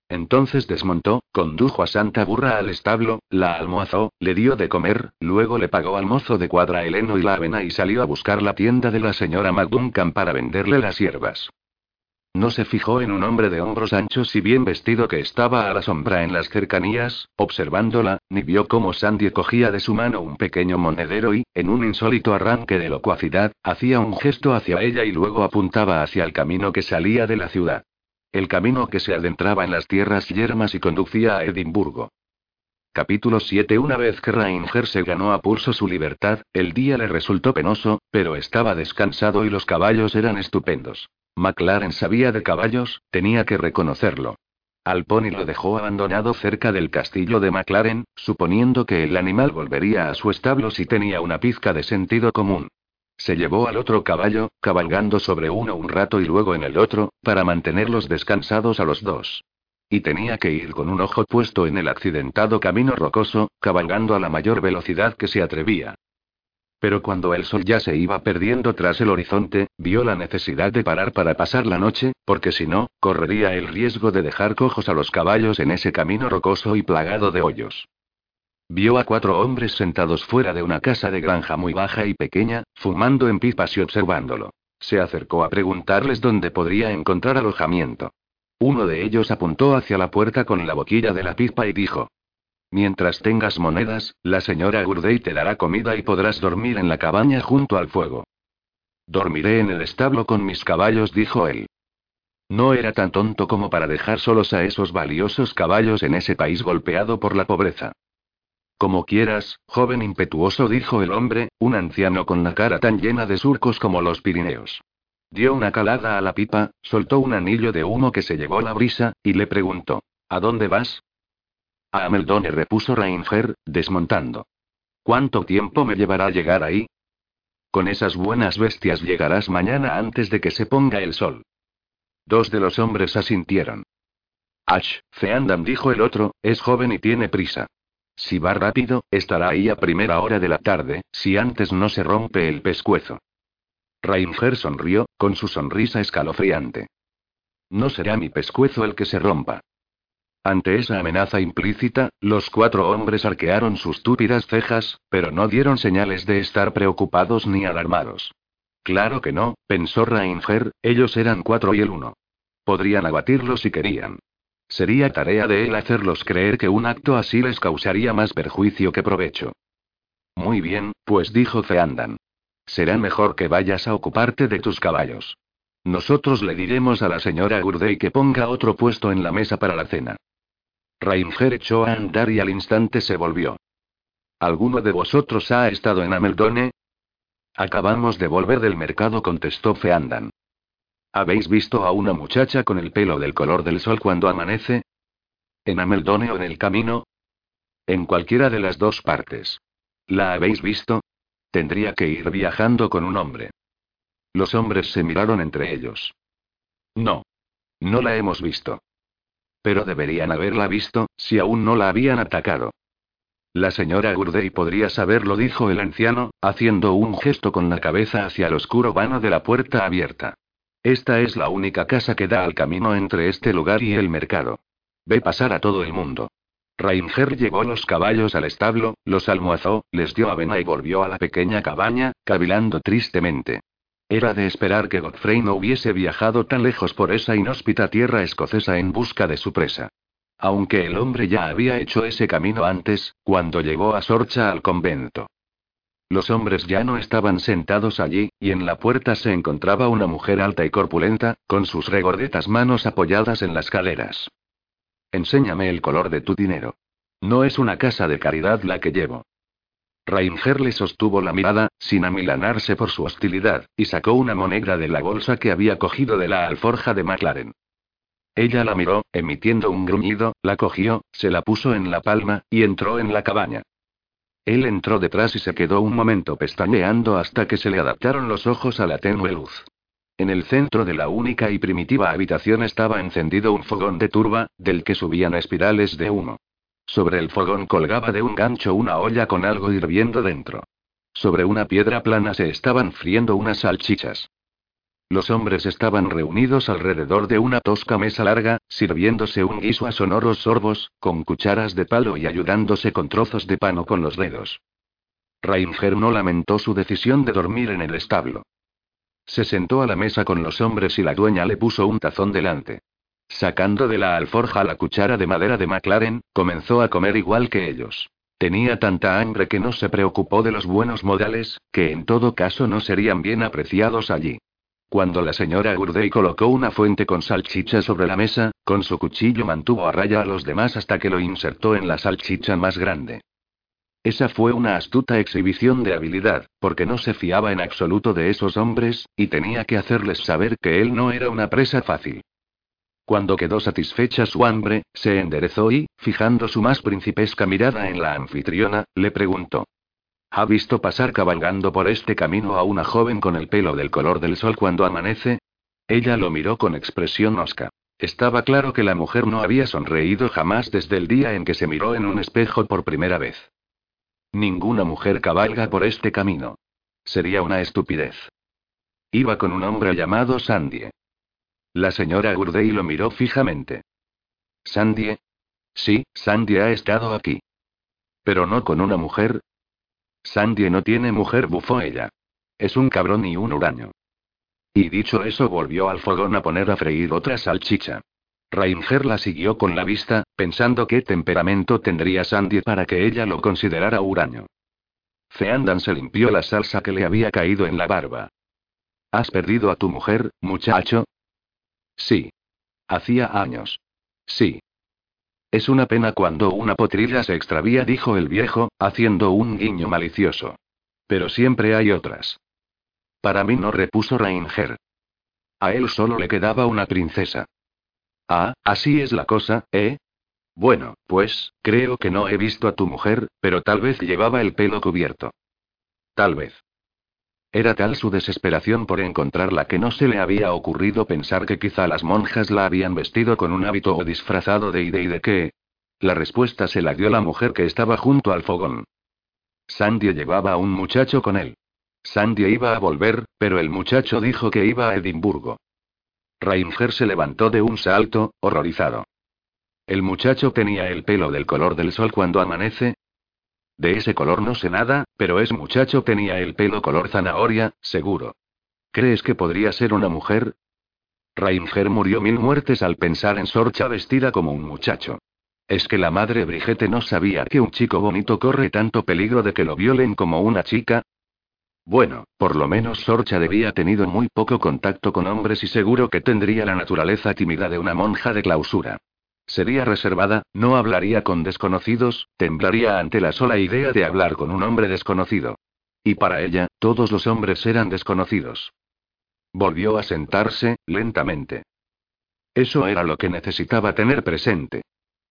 Speaker 1: Entonces desmontó, condujo a Santa Burra al establo, la almohazó, le dio de comer, luego le pagó al mozo de cuadra el heno y la avena y salió a buscar la tienda de la señora McDuncan para venderle las hierbas. No se fijó en un hombre de hombros anchos y bien vestido que estaba a la sombra en las cercanías, observándola, ni vio cómo Sandy cogía de su mano un pequeño monedero y, en un insólito arranque de locuacidad, hacía un gesto hacia ella y luego apuntaba hacia el camino que salía de la ciudad. El camino que se adentraba en las tierras yermas y conducía a Edimburgo. Capítulo 7 Una vez que Ranger se ganó a pulso su libertad, el día le resultó penoso, pero estaba descansado y los caballos eran estupendos. McLaren sabía de caballos, tenía que reconocerlo. Al pony lo dejó abandonado cerca del castillo de McLaren, suponiendo que el animal volvería a su establo si tenía una pizca de sentido común. Se llevó al otro caballo, cabalgando sobre uno un rato y luego en el otro, para mantenerlos descansados a los dos. Y tenía que ir con un ojo puesto en el accidentado camino rocoso, cabalgando a la mayor velocidad que se atrevía. Pero cuando el sol ya se iba perdiendo tras el horizonte, vio la necesidad de parar para pasar la noche, porque si no, correría el riesgo de dejar cojos a los caballos en ese camino rocoso y plagado de hoyos. Vio a cuatro hombres sentados fuera de una casa de granja muy baja y pequeña, fumando en pipas y observándolo. Se acercó a preguntarles dónde podría encontrar alojamiento. Uno de ellos apuntó hacia la puerta con la boquilla de la pipa y dijo, Mientras tengas monedas, la señora Gurdey te dará comida y podrás dormir en la cabaña junto al fuego. Dormiré en el establo con mis caballos, dijo él. No era tan tonto como para dejar solos a esos valiosos caballos en ese país golpeado por la pobreza. Como quieras, joven impetuoso, dijo el hombre, un anciano con la cara tan llena de surcos como los Pirineos. Dio una calada a la pipa, soltó un anillo de humo que se llevó la brisa, y le preguntó: ¿A dónde vas? A Ameldone repuso Ranger, desmontando. ¿Cuánto tiempo me llevará llegar ahí? Con esas buenas bestias llegarás mañana antes de que se ponga el sol. Dos de los hombres asintieron. Ach, Feandam dijo el otro, es joven y tiene prisa. Si va rápido, estará ahí a primera hora de la tarde, si antes no se rompe el pescuezo. Ranger sonrió, con su sonrisa escalofriante. No será mi pescuezo el que se rompa. Ante esa amenaza implícita, los cuatro hombres arquearon sus túpidas cejas, pero no dieron señales de estar preocupados ni alarmados. Claro que no, pensó Ranger, ellos eran cuatro y el uno. Podrían abatirlos si querían. Sería tarea de él hacerlos creer que un acto así les causaría más perjuicio que provecho. Muy bien, pues dijo Feandan. Será mejor que vayas a ocuparte de tus caballos. Nosotros le diremos a la señora Gurdey que ponga otro puesto en la mesa para la cena. Ranger echó a andar y al instante se volvió. ¿Alguno de vosotros ha estado en Ameldone? Acabamos de volver del mercado, contestó Feandan. ¿Habéis visto a una muchacha con el pelo del color del sol cuando amanece? ¿En Ameldone o en el camino? En cualquiera de las dos partes. ¿La habéis visto? Tendría que ir viajando con un hombre. Los hombres se miraron entre ellos. No. No la hemos visto. Pero deberían haberla visto, si aún no la habían atacado. La señora Gurdey podría saberlo, dijo el anciano, haciendo un gesto con la cabeza hacia el oscuro vano de la puerta abierta. Esta es la única casa que da al camino entre este lugar y el mercado. Ve pasar a todo el mundo. Ranger llevó los caballos al establo, los almohazó, les dio avena y volvió a la pequeña cabaña, cavilando tristemente. Era de esperar que Godfrey no hubiese viajado tan lejos por esa inhóspita tierra escocesa en busca de su presa. Aunque el hombre ya había hecho ese camino antes, cuando llegó a Sorcha al convento. Los hombres ya no estaban sentados allí, y en la puerta se encontraba una mujer alta y corpulenta, con sus regordetas manos apoyadas en las caleras. Enséñame el color de tu dinero. No es una casa de caridad la que llevo. Ranger le sostuvo la mirada, sin amilanarse por su hostilidad, y sacó una moneda de la bolsa que había cogido de la alforja de McLaren. Ella la miró, emitiendo un gruñido, la cogió, se la puso en la palma, y entró en la cabaña. Él entró detrás y se quedó un momento pestañeando hasta que se le adaptaron los ojos a la tenue luz. En el centro de la única y primitiva habitación estaba encendido un fogón de turba, del que subían espirales de humo. Sobre el fogón colgaba de un gancho una olla con algo hirviendo dentro. Sobre una piedra plana se estaban friendo unas salchichas. Los hombres estaban reunidos alrededor de una tosca mesa larga, sirviéndose un guiso a sonoros sorbos, con cucharas de palo y ayudándose con trozos de pan o con los dedos. Ranger no lamentó su decisión de dormir en el establo. Se sentó a la mesa con los hombres y la dueña le puso un tazón delante. Sacando de la alforja la cuchara de madera de McLaren, comenzó a comer igual que ellos. Tenía tanta hambre que no se preocupó de los buenos modales, que en todo caso no serían bien apreciados allí. Cuando la señora Gurdey colocó una fuente con salchicha sobre la mesa, con su cuchillo mantuvo a raya a los demás hasta que lo insertó en la salchicha más grande. Esa fue una astuta exhibición de habilidad, porque no se fiaba en absoluto de esos hombres, y tenía que hacerles saber que él no era una presa fácil. Cuando quedó satisfecha su hambre, se enderezó y, fijando su más principesca mirada en la anfitriona, le preguntó. ¿Ha visto pasar cabalgando por este camino a una joven con el pelo del color del sol cuando amanece? Ella lo miró con expresión osca. Estaba claro que la mujer no había sonreído jamás desde el día en que se miró en un espejo por primera vez. Ninguna mujer cabalga por este camino. Sería una estupidez. Iba con un hombre llamado Sandie. La señora Gurdey lo miró fijamente. ¿Sandie? Sí, Sandie ha estado aquí. ¿Pero no con una mujer? Sandie no tiene mujer, bufó ella. Es un cabrón y un huraño. Y dicho eso volvió al fogón a poner a freír otra salchicha. Rainger la siguió con la vista, pensando qué temperamento tendría Sandy para que ella lo considerara huraño. Feandan se limpió la salsa que le había caído en la barba. ¿Has perdido a tu mujer, muchacho? Sí. Hacía años. Sí. Es una pena cuando una potrilla se extravía, dijo el viejo, haciendo un guiño malicioso. Pero siempre hay otras. Para mí no repuso Rainger. A él solo le quedaba una princesa. Ah, así es la cosa, ¿eh? Bueno, pues, creo que no he visto a tu mujer, pero tal vez llevaba el pelo cubierto. Tal vez. Era tal su desesperación por encontrarla que no se le había ocurrido pensar que quizá las monjas la habían vestido con un hábito o disfrazado de ide y de qué. La respuesta se la dio la mujer que estaba junto al fogón. Sandy llevaba a un muchacho con él. Sandy iba a volver, pero el muchacho dijo que iba a Edimburgo. Rainger se levantó de un salto, horrorizado. El muchacho tenía el pelo del color del sol cuando amanece. De ese color no sé nada, pero ese muchacho tenía el pelo color zanahoria, seguro. ¿Crees que podría ser una mujer? Rainger murió mil muertes al pensar en Sorcha vestida como un muchacho. ¿Es que la madre Brigitte no sabía que un chico bonito corre tanto peligro de que lo violen como una chica? Bueno, por lo menos Sorcha debía tenido muy poco contacto con hombres y seguro que tendría la naturaleza tímida de una monja de clausura. Sería reservada, no hablaría con desconocidos, temblaría ante la sola idea de hablar con un hombre desconocido. Y para ella, todos los hombres eran desconocidos. Volvió a sentarse, lentamente. Eso era lo que necesitaba tener presente.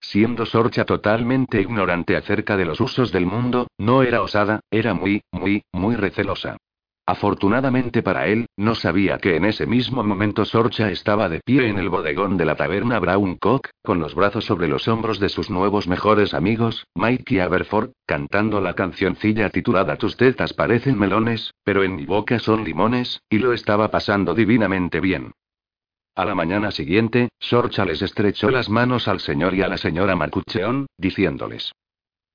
Speaker 1: Siendo Sorcha totalmente ignorante acerca de los usos del mundo, no era osada, era muy, muy, muy recelosa. Afortunadamente para él, no sabía que en ese mismo momento Sorcha estaba de pie en el bodegón de la taberna Brown Cock, con los brazos sobre los hombros de sus nuevos mejores amigos, Mike y Aberford, cantando la cancioncilla titulada Tus tetas parecen melones, pero en mi boca son limones, y lo estaba pasando divinamente bien. A la mañana siguiente, Sorcha les estrechó las manos al señor y a la señora Marcucheón, diciéndoles: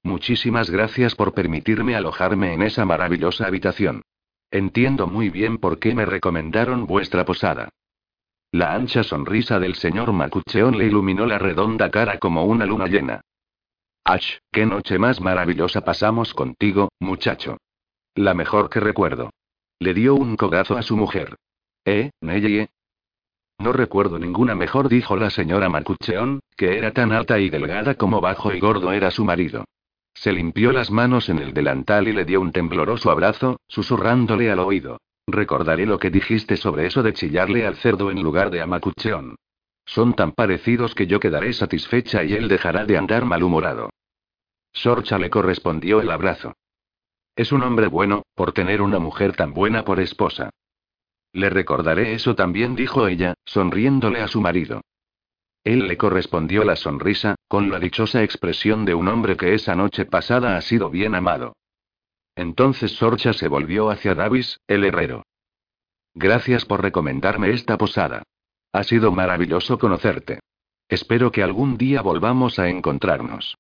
Speaker 1: Muchísimas gracias por permitirme alojarme en esa maravillosa habitación. Entiendo muy bien por qué me recomendaron vuestra posada. La ancha sonrisa del señor Macucheón le iluminó la redonda cara como una luna llena. ¡Ach, qué noche más maravillosa pasamos contigo, muchacho! La mejor que recuerdo. Le dio un cogazo a su mujer. ¿Eh, Neye? No recuerdo ninguna mejor, dijo la señora Macucheón, que era tan alta y delgada como bajo y gordo era su marido. Se limpió las manos en el delantal y le dio un tembloroso abrazo, susurrándole al oído. Recordaré lo que dijiste sobre eso de chillarle al cerdo en lugar de a Macucheón. Son tan parecidos que yo quedaré satisfecha y él dejará de andar malhumorado. Sorcha le correspondió el abrazo. Es un hombre bueno, por tener una mujer tan buena por esposa. Le recordaré eso también, dijo ella, sonriéndole a su marido. Él le correspondió la sonrisa, con la dichosa expresión de un hombre que esa noche pasada ha sido bien amado. Entonces Sorcha se volvió hacia Davis, el herrero. Gracias por recomendarme esta posada. Ha sido maravilloso conocerte. Espero que algún día volvamos a encontrarnos.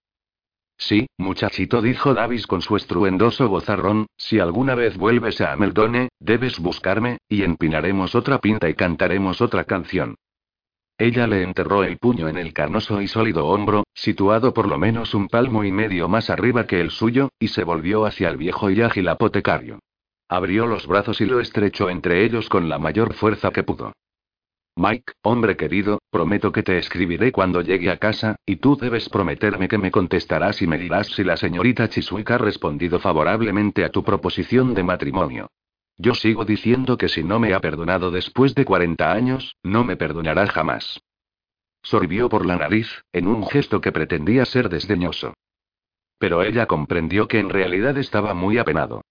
Speaker 1: Sí, muchachito, dijo Davis con su estruendoso gozarrón, si alguna vez vuelves a Ameldone, debes buscarme, y empinaremos otra pinta y cantaremos otra canción. Ella le enterró el puño en el carnoso y sólido hombro, situado por lo menos un palmo y medio más arriba que el suyo, y se volvió hacia el viejo y ágil apotecario. Abrió los brazos y lo estrechó entre ellos con la mayor fuerza que pudo. Mike, hombre querido, prometo que te escribiré cuando llegue a casa, y tú debes prometerme que me contestarás y me dirás si la señorita Chiswick ha respondido favorablemente a tu proposición de matrimonio. Yo sigo diciendo que si no me ha perdonado después de 40 años, no me perdonará jamás. Sorbió por la nariz, en un gesto que pretendía ser desdeñoso. Pero ella comprendió que en realidad estaba muy apenado.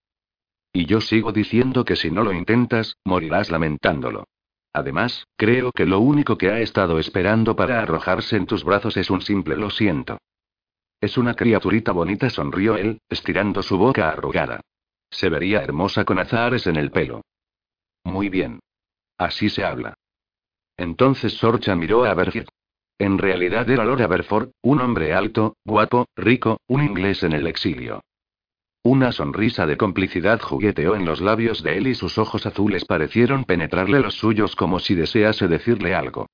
Speaker 1: Y yo sigo diciendo que si no lo intentas, morirás lamentándolo. Además, creo que lo único que ha estado esperando para arrojarse en tus brazos es un simple lo siento. Es una criaturita bonita, sonrió él, estirando su boca arrugada. Se vería hermosa con azahares en el pelo. Muy bien. Así se habla. Entonces Sorcha miró a Berger. En realidad era Lord Aberford, un hombre alto, guapo, rico, un inglés en el exilio. Una sonrisa de complicidad jugueteó en los labios de él y sus ojos azules parecieron penetrarle los suyos como si desease decirle algo.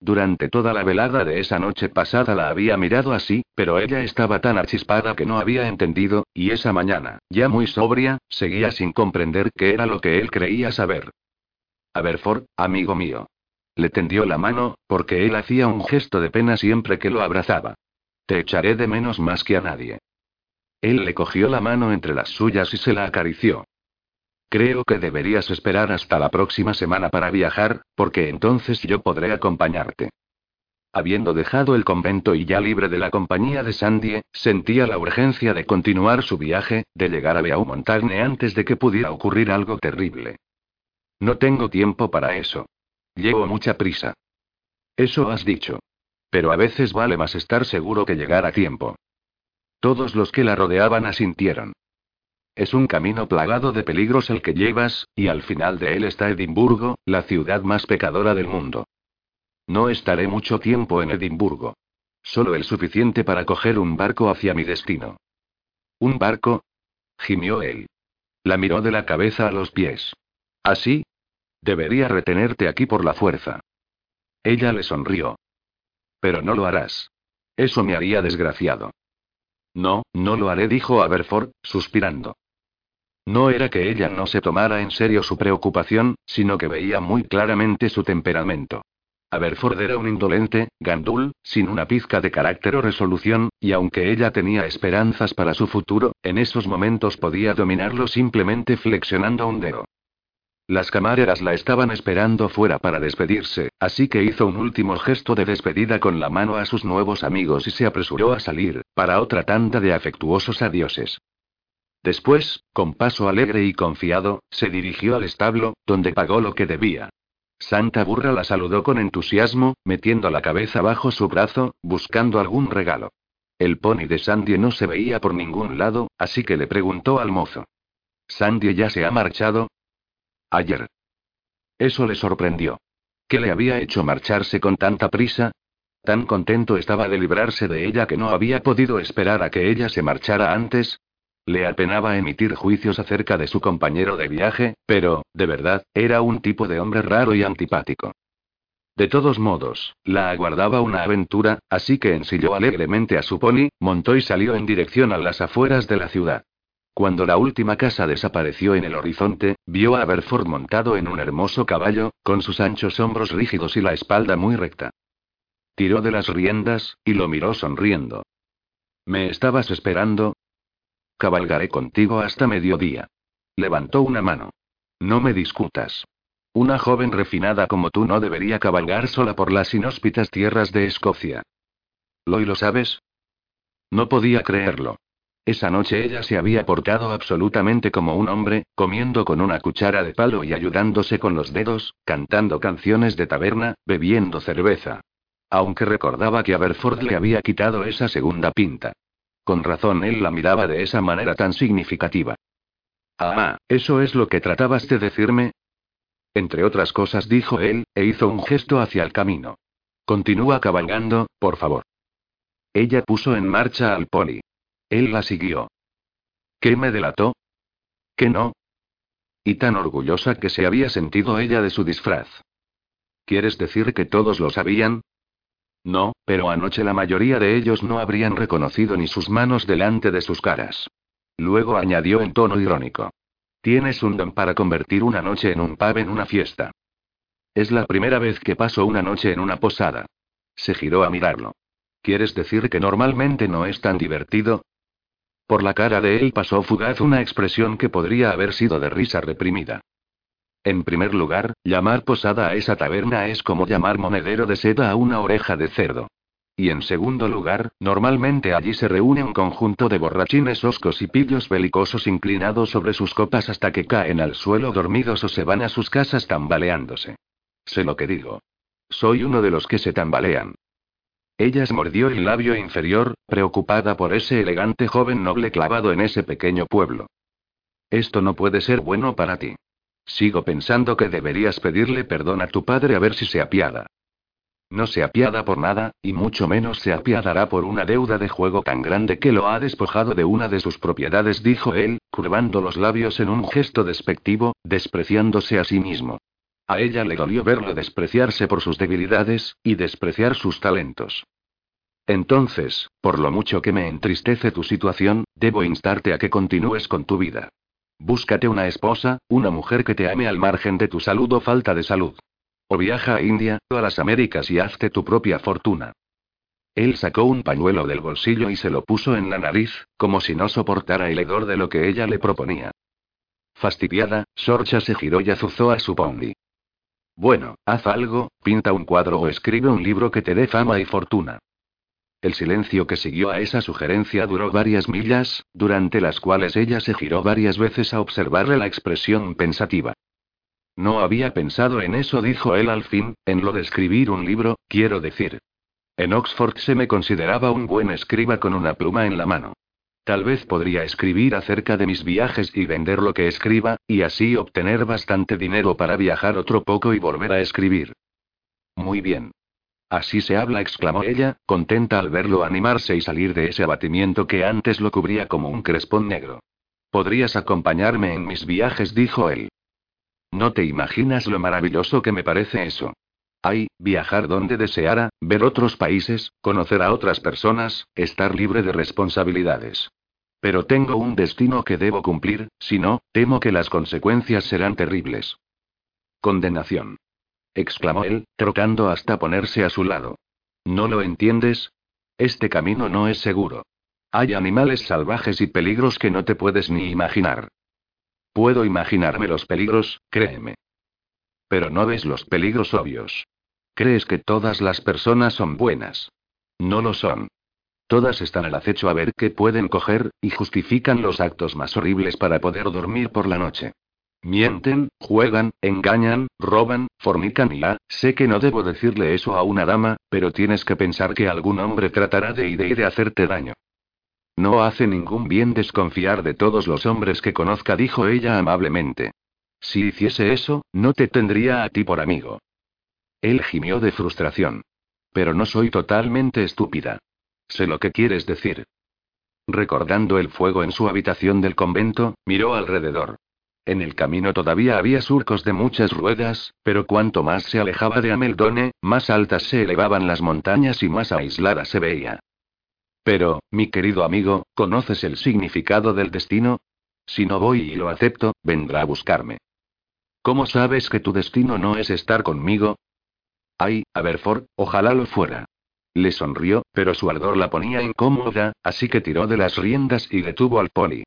Speaker 1: Durante toda la velada de esa noche pasada la había mirado así, pero ella estaba tan achispada que no había entendido, y esa mañana, ya muy sobria, seguía sin comprender qué era lo que él creía saber. Aberford, amigo mío. Le tendió la mano, porque él hacía un gesto de pena siempre que lo abrazaba. Te echaré de menos más que a nadie. Él le cogió la mano entre las suyas y se la acarició. Creo que deberías esperar hasta la próxima semana para viajar, porque entonces yo podré acompañarte. Habiendo dejado el convento y ya libre de la compañía de Sandy, sentía la urgencia de continuar su viaje, de llegar a Beaumontagne antes de que pudiera ocurrir algo terrible. No tengo tiempo para eso. Llevo mucha prisa. Eso has dicho. Pero a veces vale más estar seguro que llegar a tiempo. Todos los que la rodeaban asintieron. Es un camino plagado de peligros el que llevas, y al final de él está Edimburgo, la ciudad más pecadora del mundo. No estaré mucho tiempo en Edimburgo. Solo el suficiente para coger un barco hacia mi destino. ¿Un barco? gimió él. La miró de la cabeza a los pies. ¿Así? Debería retenerte aquí por la fuerza. Ella le sonrió. Pero no lo harás. Eso me haría desgraciado. No, no lo haré, dijo Aberford, suspirando. No era que ella no se tomara en serio su preocupación, sino que veía muy claramente su temperamento. Aberford era un indolente, gandul, sin una pizca de carácter o resolución, y aunque ella tenía esperanzas para su futuro, en esos momentos podía dominarlo simplemente flexionando un dedo. Las camareras la estaban esperando fuera para despedirse, así que hizo un último gesto de despedida con la mano a sus nuevos amigos y se apresuró a salir, para otra tanda de afectuosos adioses. Después, con paso alegre y confiado, se dirigió al establo, donde pagó lo que debía. Santa Burra la saludó con entusiasmo, metiendo la cabeza bajo su brazo, buscando algún regalo. El pony de Sandy no se veía por ningún lado, así que le preguntó al mozo. ¿Sandy ya se ha marchado? Ayer. Eso le sorprendió. ¿Qué le había hecho marcharse con tanta prisa? Tan contento estaba de librarse de ella que no había podido esperar a que ella se marchara antes. Le apenaba emitir juicios acerca de su compañero de viaje, pero, de verdad, era un tipo de hombre raro y antipático. De todos modos, la aguardaba una aventura, así que ensilló alegremente a su pony, montó y salió en dirección a las afueras de la ciudad. Cuando la última casa desapareció en el horizonte, vio a Berford montado en un hermoso caballo, con sus anchos hombros rígidos y la espalda muy recta. Tiró de las riendas, y lo miró sonriendo. ¿Me estabas esperando? Cabalgaré contigo hasta mediodía. Levantó una mano. No me discutas. Una joven refinada como tú no debería cabalgar sola por las inhóspitas tierras de Escocia. ¿Lo y lo sabes? No podía creerlo. Esa noche ella se había portado absolutamente como un hombre, comiendo con una cuchara de palo y ayudándose con los dedos, cantando canciones de taberna, bebiendo cerveza. Aunque recordaba que Aberford le había quitado esa segunda pinta. Con razón él la miraba de esa manera tan significativa. Ah, ¿eso es lo que tratabas de decirme? Entre otras cosas dijo él, e hizo un gesto hacia el camino. Continúa cabalgando, por favor. Ella puso en marcha al pony. Él la siguió. ¿Qué me delató? ¿Qué no? Y tan orgullosa que se había sentido ella de su disfraz. ¿Quieres decir que todos lo sabían? No, pero anoche la mayoría de ellos no habrían reconocido ni sus manos delante de sus caras. Luego añadió en tono irónico. Tienes un don para convertir una noche en un pub en una fiesta. Es la primera vez que paso una noche en una posada. Se giró a mirarlo. ¿Quieres decir que normalmente no es tan divertido? Por la cara de él pasó fugaz una expresión que podría haber sido de risa reprimida. En primer lugar, llamar posada a esa taberna es como llamar monedero de seda a una oreja de cerdo. Y en segundo lugar, normalmente allí se reúne un conjunto de borrachines oscos y pillos belicosos inclinados sobre sus copas hasta que caen al suelo dormidos o se van a sus casas tambaleándose. Sé lo que digo. Soy uno de los que se tambalean. Ella mordió el labio inferior, preocupada por ese elegante joven noble clavado en ese pequeño pueblo. Esto no puede ser bueno para ti. Sigo pensando que deberías pedirle perdón a tu padre a ver si se apiada. No se apiada por nada, y mucho menos se apiadará por una deuda de juego tan grande que lo ha despojado de una de sus propiedades, dijo él, curvando los labios en un gesto despectivo, despreciándose a sí mismo. A ella le dolió verlo despreciarse por sus debilidades, y despreciar sus talentos. Entonces, por lo mucho que me entristece tu situación, debo instarte a que continúes con tu vida. Búscate una esposa, una mujer que te ame al margen de tu salud o falta de salud. O viaja a India, o a las Américas y hazte tu propia fortuna. Él sacó un pañuelo del bolsillo y se lo puso en la nariz, como si no soportara el hedor de lo que ella le proponía. Fastidiada, Sorcha se giró y azuzó a su pony. Bueno, haz algo, pinta un cuadro o escribe un libro que te dé fama y fortuna. El silencio que siguió a esa sugerencia duró varias millas, durante las cuales ella se giró varias veces a observarle la expresión pensativa. No había pensado en eso, dijo él al fin, en lo de escribir un libro, quiero decir. En Oxford se me consideraba un buen escriba con una pluma en la mano. Tal vez podría escribir acerca de mis viajes y vender lo que escriba, y así obtener bastante dinero para viajar otro poco y volver a escribir. Muy bien. Así se habla, exclamó ella, contenta al verlo animarse y salir de ese abatimiento que antes lo cubría como un crespón negro. Podrías acompañarme en mis viajes, dijo él. No te imaginas lo maravilloso que me parece eso. Ay, viajar donde deseara, ver otros países, conocer a otras personas, estar libre de responsabilidades. Pero tengo un destino que debo cumplir, si no, temo que las consecuencias serán terribles. Condenación. exclamó él, trocando hasta ponerse a su lado. ¿No lo entiendes? Este camino no es seguro. Hay animales salvajes y peligros que no te puedes ni imaginar. Puedo imaginarme los peligros, créeme. Pero no ves los peligros obvios. Crees que todas las personas son buenas. No lo son. Todas están al acecho a ver qué pueden coger, y justifican los actos más horribles para poder dormir por la noche. Mienten, juegan, engañan, roban, fornican y ah, sé que no debo decirle eso a una dama, pero tienes que pensar que algún hombre tratará de ir y de hacerte daño. No hace ningún bien desconfiar de todos los hombres que conozca, dijo ella amablemente. Si hiciese eso, no te tendría a ti por amigo. Él gimió de frustración. Pero no soy totalmente estúpida. Sé lo que quieres decir. Recordando el fuego en su habitación del convento, miró alrededor. En el camino todavía había surcos de muchas ruedas, pero cuanto más se alejaba de Ameldone, más altas se elevaban las montañas y más aislada se veía. Pero, mi querido amigo, ¿conoces el significado del destino? Si no voy y lo acepto, vendrá a buscarme. ¿Cómo sabes que tu destino no es estar conmigo? Ay, Aberford, ojalá lo fuera. Le sonrió, pero su ardor la ponía incómoda, así que tiró de las riendas y detuvo al poli.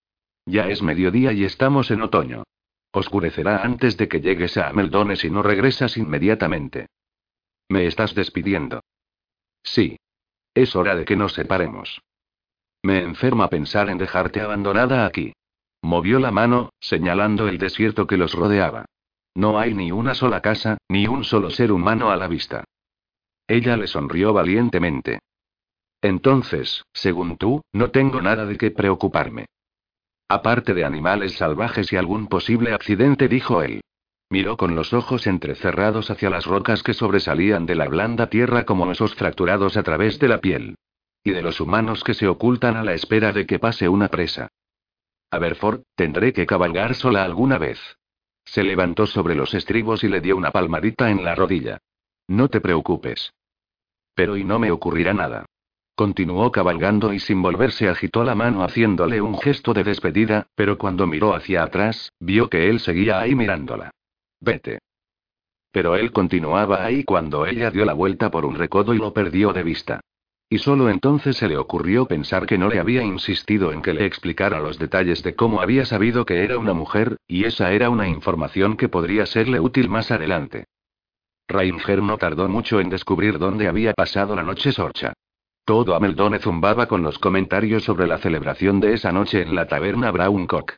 Speaker 1: Ya es mediodía y estamos en otoño. Oscurecerá antes de que llegues a Meldone si no regresas inmediatamente. ¿Me estás despidiendo? Sí. Es hora de que nos separemos. Me enferma pensar en dejarte abandonada aquí. Movió la mano, señalando el desierto que los rodeaba. No hay ni una sola casa, ni un solo ser humano a la vista. Ella le sonrió valientemente. Entonces, según tú, no tengo nada de qué preocuparme. Aparte de animales salvajes y algún posible accidente, dijo él. Miró con los ojos entrecerrados hacia las rocas que sobresalían de la blanda tierra como esos fracturados a través de la piel. y de los humanos que se ocultan a la espera de que pase una presa. Aberford, tendré que cabalgar sola alguna vez. Se levantó sobre los estribos y le dio una palmadita en la rodilla. No te preocupes. Pero y no me ocurrirá nada. Continuó cabalgando y sin volverse agitó la mano haciéndole un gesto de despedida, pero cuando miró hacia atrás, vio que él seguía ahí mirándola. Vete. Pero él continuaba ahí cuando ella dio la vuelta por un recodo y lo perdió de vista. Y solo entonces se le ocurrió pensar que no le había insistido en que le explicara los detalles de cómo había sabido que era una mujer, y esa era una información que podría serle útil más adelante. Rainger no tardó mucho en descubrir dónde había pasado la noche Sorcha. Todo Ameldone zumbaba con los comentarios sobre la celebración de esa noche en la taberna Brown Cock.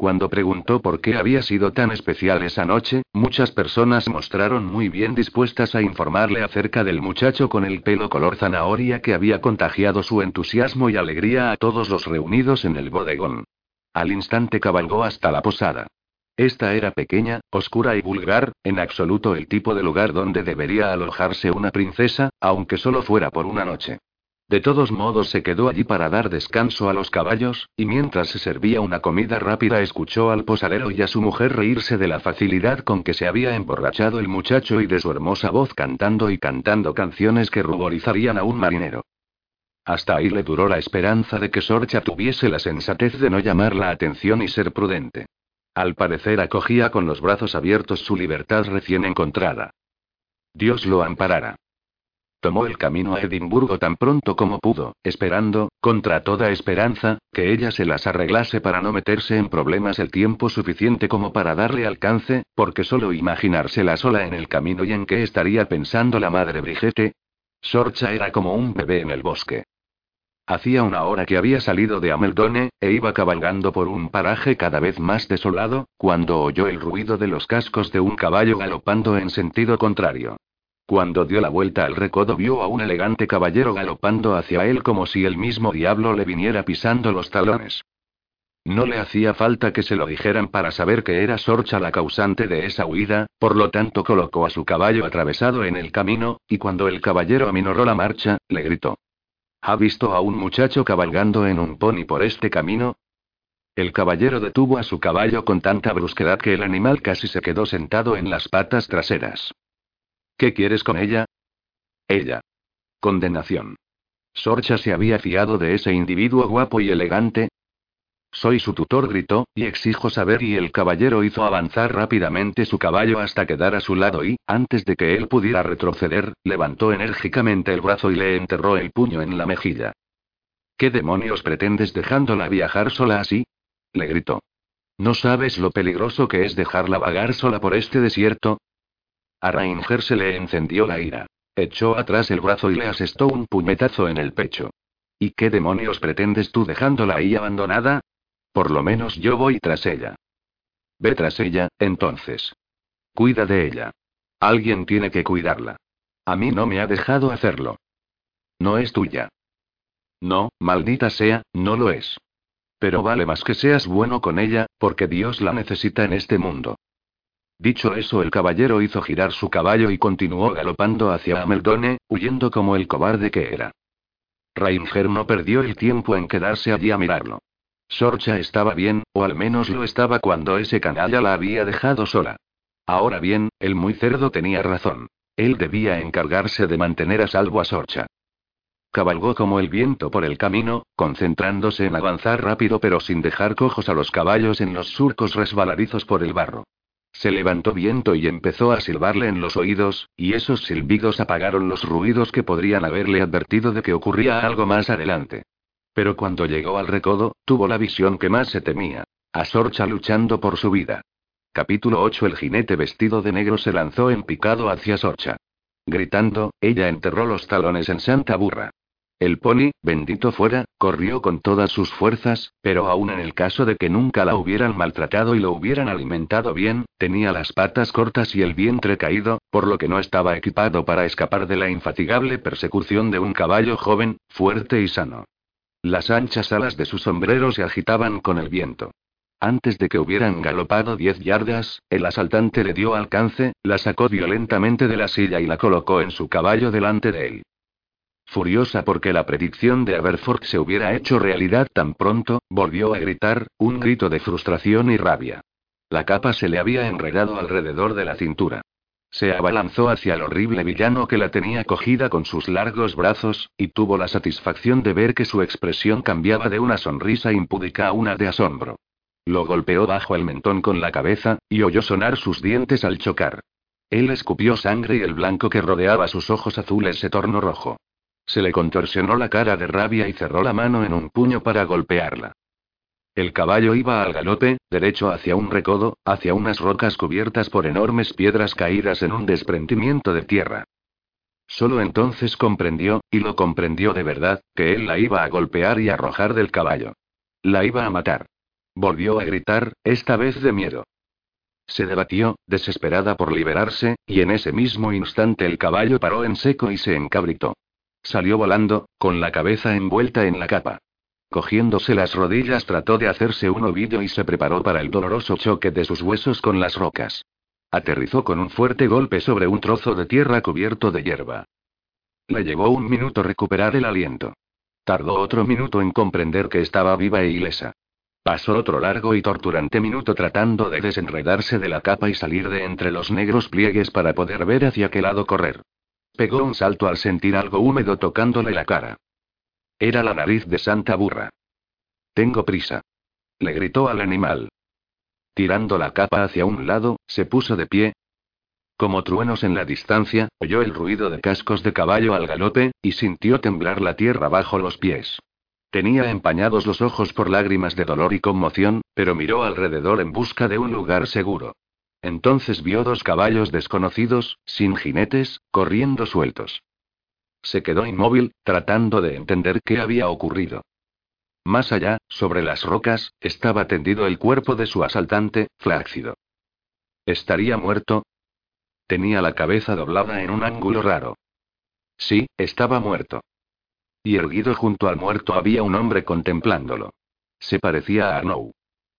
Speaker 1: Cuando preguntó por qué había sido tan especial esa noche, muchas personas mostraron muy bien dispuestas a informarle acerca del muchacho con el pelo color zanahoria que había contagiado su entusiasmo y alegría a todos los reunidos en el bodegón. Al instante cabalgó hasta la posada. Esta era pequeña, oscura y vulgar, en absoluto el tipo de lugar donde debería alojarse una princesa, aunque solo fuera por una noche. De todos modos se quedó allí para dar descanso a los caballos, y mientras se servía una comida rápida escuchó al posadero y a su mujer reírse de la facilidad con que se había emborrachado el muchacho y de su hermosa voz cantando y cantando canciones que ruborizarían a un marinero. Hasta ahí le duró la esperanza de que Sorcha tuviese la sensatez de no llamar la atención y ser prudente. Al parecer acogía con los brazos abiertos su libertad recién encontrada. Dios lo amparara. Tomó el camino a Edimburgo tan pronto como pudo, esperando, contra toda esperanza, que ella se las arreglase para no meterse en problemas el tiempo suficiente como para darle alcance, porque solo imaginársela sola en el camino y en qué estaría pensando la madre Brigette. Sorcha era como un bebé en el bosque. Hacía una hora que había salido de Ameldone, e iba cabalgando por un paraje cada vez más desolado, cuando oyó el ruido de los cascos de un caballo galopando en sentido contrario. Cuando dio la vuelta al recodo vio a un elegante caballero galopando hacia él como si el mismo diablo le viniera pisando los talones. No le hacía falta que se lo dijeran para saber que era Sorcha la causante de esa huida, por lo tanto colocó a su caballo atravesado en el camino, y cuando el caballero aminoró la marcha, le gritó. ¿Ha visto a un muchacho cabalgando en un pony por este camino? El caballero detuvo a su caballo con tanta brusquedad que el animal casi se quedó sentado en las patas traseras. ¿Qué quieres con ella? Ella. Condenación. Sorcha se había fiado de ese individuo guapo y elegante. Soy su tutor, gritó, y exijo saber. Y el caballero hizo avanzar rápidamente su caballo hasta quedar a su lado y, antes de que él pudiera retroceder, levantó enérgicamente el brazo y le enterró el puño en la mejilla. ¿Qué demonios pretendes dejándola viajar sola así? le gritó. ¿No sabes lo peligroso que es dejarla vagar sola por este desierto? A Rainger se le encendió la ira. Echó atrás el brazo y le asestó un puñetazo en el pecho. ¿Y qué demonios pretendes tú dejándola ahí abandonada? Por lo menos yo voy tras ella. Ve tras ella, entonces. Cuida de ella. Alguien tiene que cuidarla. A mí no me ha dejado hacerlo. No es tuya. No, maldita sea, no lo es. Pero vale más que seas bueno con ella, porque Dios la necesita en este mundo. Dicho eso, el caballero hizo girar su caballo y continuó galopando hacia Ameldone, huyendo como el cobarde que era. Rainger no perdió el tiempo en quedarse allí a mirarlo. Sorcha estaba bien, o al menos lo estaba cuando ese canalla la había dejado sola. Ahora bien, el muy cerdo tenía razón. Él debía encargarse de mantener a salvo a Sorcha. Cabalgó como el viento por el camino, concentrándose en avanzar rápido pero sin dejar cojos a los caballos en los surcos resbaladizos por el barro. Se levantó viento y empezó a silbarle en los oídos, y esos silbidos apagaron los ruidos que podrían haberle advertido de que ocurría algo más adelante. Pero cuando llegó al recodo, tuvo la visión que más se temía. A Sorcha luchando por su vida. Capítulo 8 El jinete vestido de negro se lanzó en picado hacia Sorcha. Gritando, ella enterró los talones en Santa Burra. El pony, bendito fuera, corrió con todas sus fuerzas, pero aun en el caso de que nunca la hubieran maltratado y lo hubieran alimentado bien, tenía las patas cortas y el vientre caído, por lo que no estaba equipado para escapar de la infatigable persecución de un caballo joven, fuerte y sano. Las anchas alas de su sombrero se agitaban con el viento. Antes de que hubieran galopado diez yardas, el asaltante le dio alcance, la sacó violentamente de la silla y la colocó en su caballo delante de él. Furiosa porque la predicción de Aberforth se hubiera hecho realidad tan pronto, volvió a gritar, un grito de frustración y rabia. La capa se le había enredado alrededor de la cintura. Se abalanzó hacia el horrible villano que la tenía cogida con sus largos brazos, y tuvo la satisfacción de ver que su expresión cambiaba de una sonrisa impúdica a una de asombro. Lo golpeó bajo el mentón con la cabeza, y oyó sonar sus dientes al chocar. Él escupió sangre y el blanco que rodeaba sus ojos azules se tornó rojo. Se le contorsionó la cara de rabia y cerró la mano en un puño para golpearla. El caballo iba al galope, derecho hacia un recodo, hacia unas rocas cubiertas por enormes piedras caídas en un desprendimiento de tierra. Solo entonces comprendió, y lo comprendió de verdad, que él la iba a golpear y arrojar del caballo. La iba a matar. Volvió a gritar, esta vez de miedo. Se debatió, desesperada por liberarse, y en ese mismo instante el caballo paró en seco y se encabritó. Salió volando, con la cabeza envuelta en la capa. Cogiéndose las rodillas trató de hacerse un ovillo y se preparó para el doloroso choque de sus huesos con las rocas. Aterrizó con un fuerte golpe sobre un trozo de tierra cubierto de hierba. Le llevó un minuto recuperar el aliento. Tardó otro minuto en comprender que estaba viva e ilesa. Pasó otro largo y torturante minuto tratando de desenredarse de la capa y salir de entre los negros pliegues para poder ver hacia qué lado correr. Pegó un salto al sentir algo húmedo tocándole la cara. Era la nariz de Santa Burra. Tengo prisa. Le gritó al animal. Tirando la capa hacia un lado, se puso de pie. Como truenos en la distancia, oyó el ruido de cascos de caballo al galope, y sintió temblar la tierra bajo los pies. Tenía empañados los ojos por lágrimas de dolor y conmoción, pero miró alrededor en busca de un lugar seguro. Entonces vio dos caballos desconocidos, sin jinetes, corriendo sueltos. Se quedó inmóvil, tratando de entender qué había ocurrido. Más allá, sobre las rocas, estaba tendido el cuerpo de su asaltante, flácido. ¿Estaría muerto? Tenía la cabeza doblada en un ángulo raro. Sí, estaba muerto. Y erguido junto al muerto había un hombre contemplándolo. Se parecía a Arnou.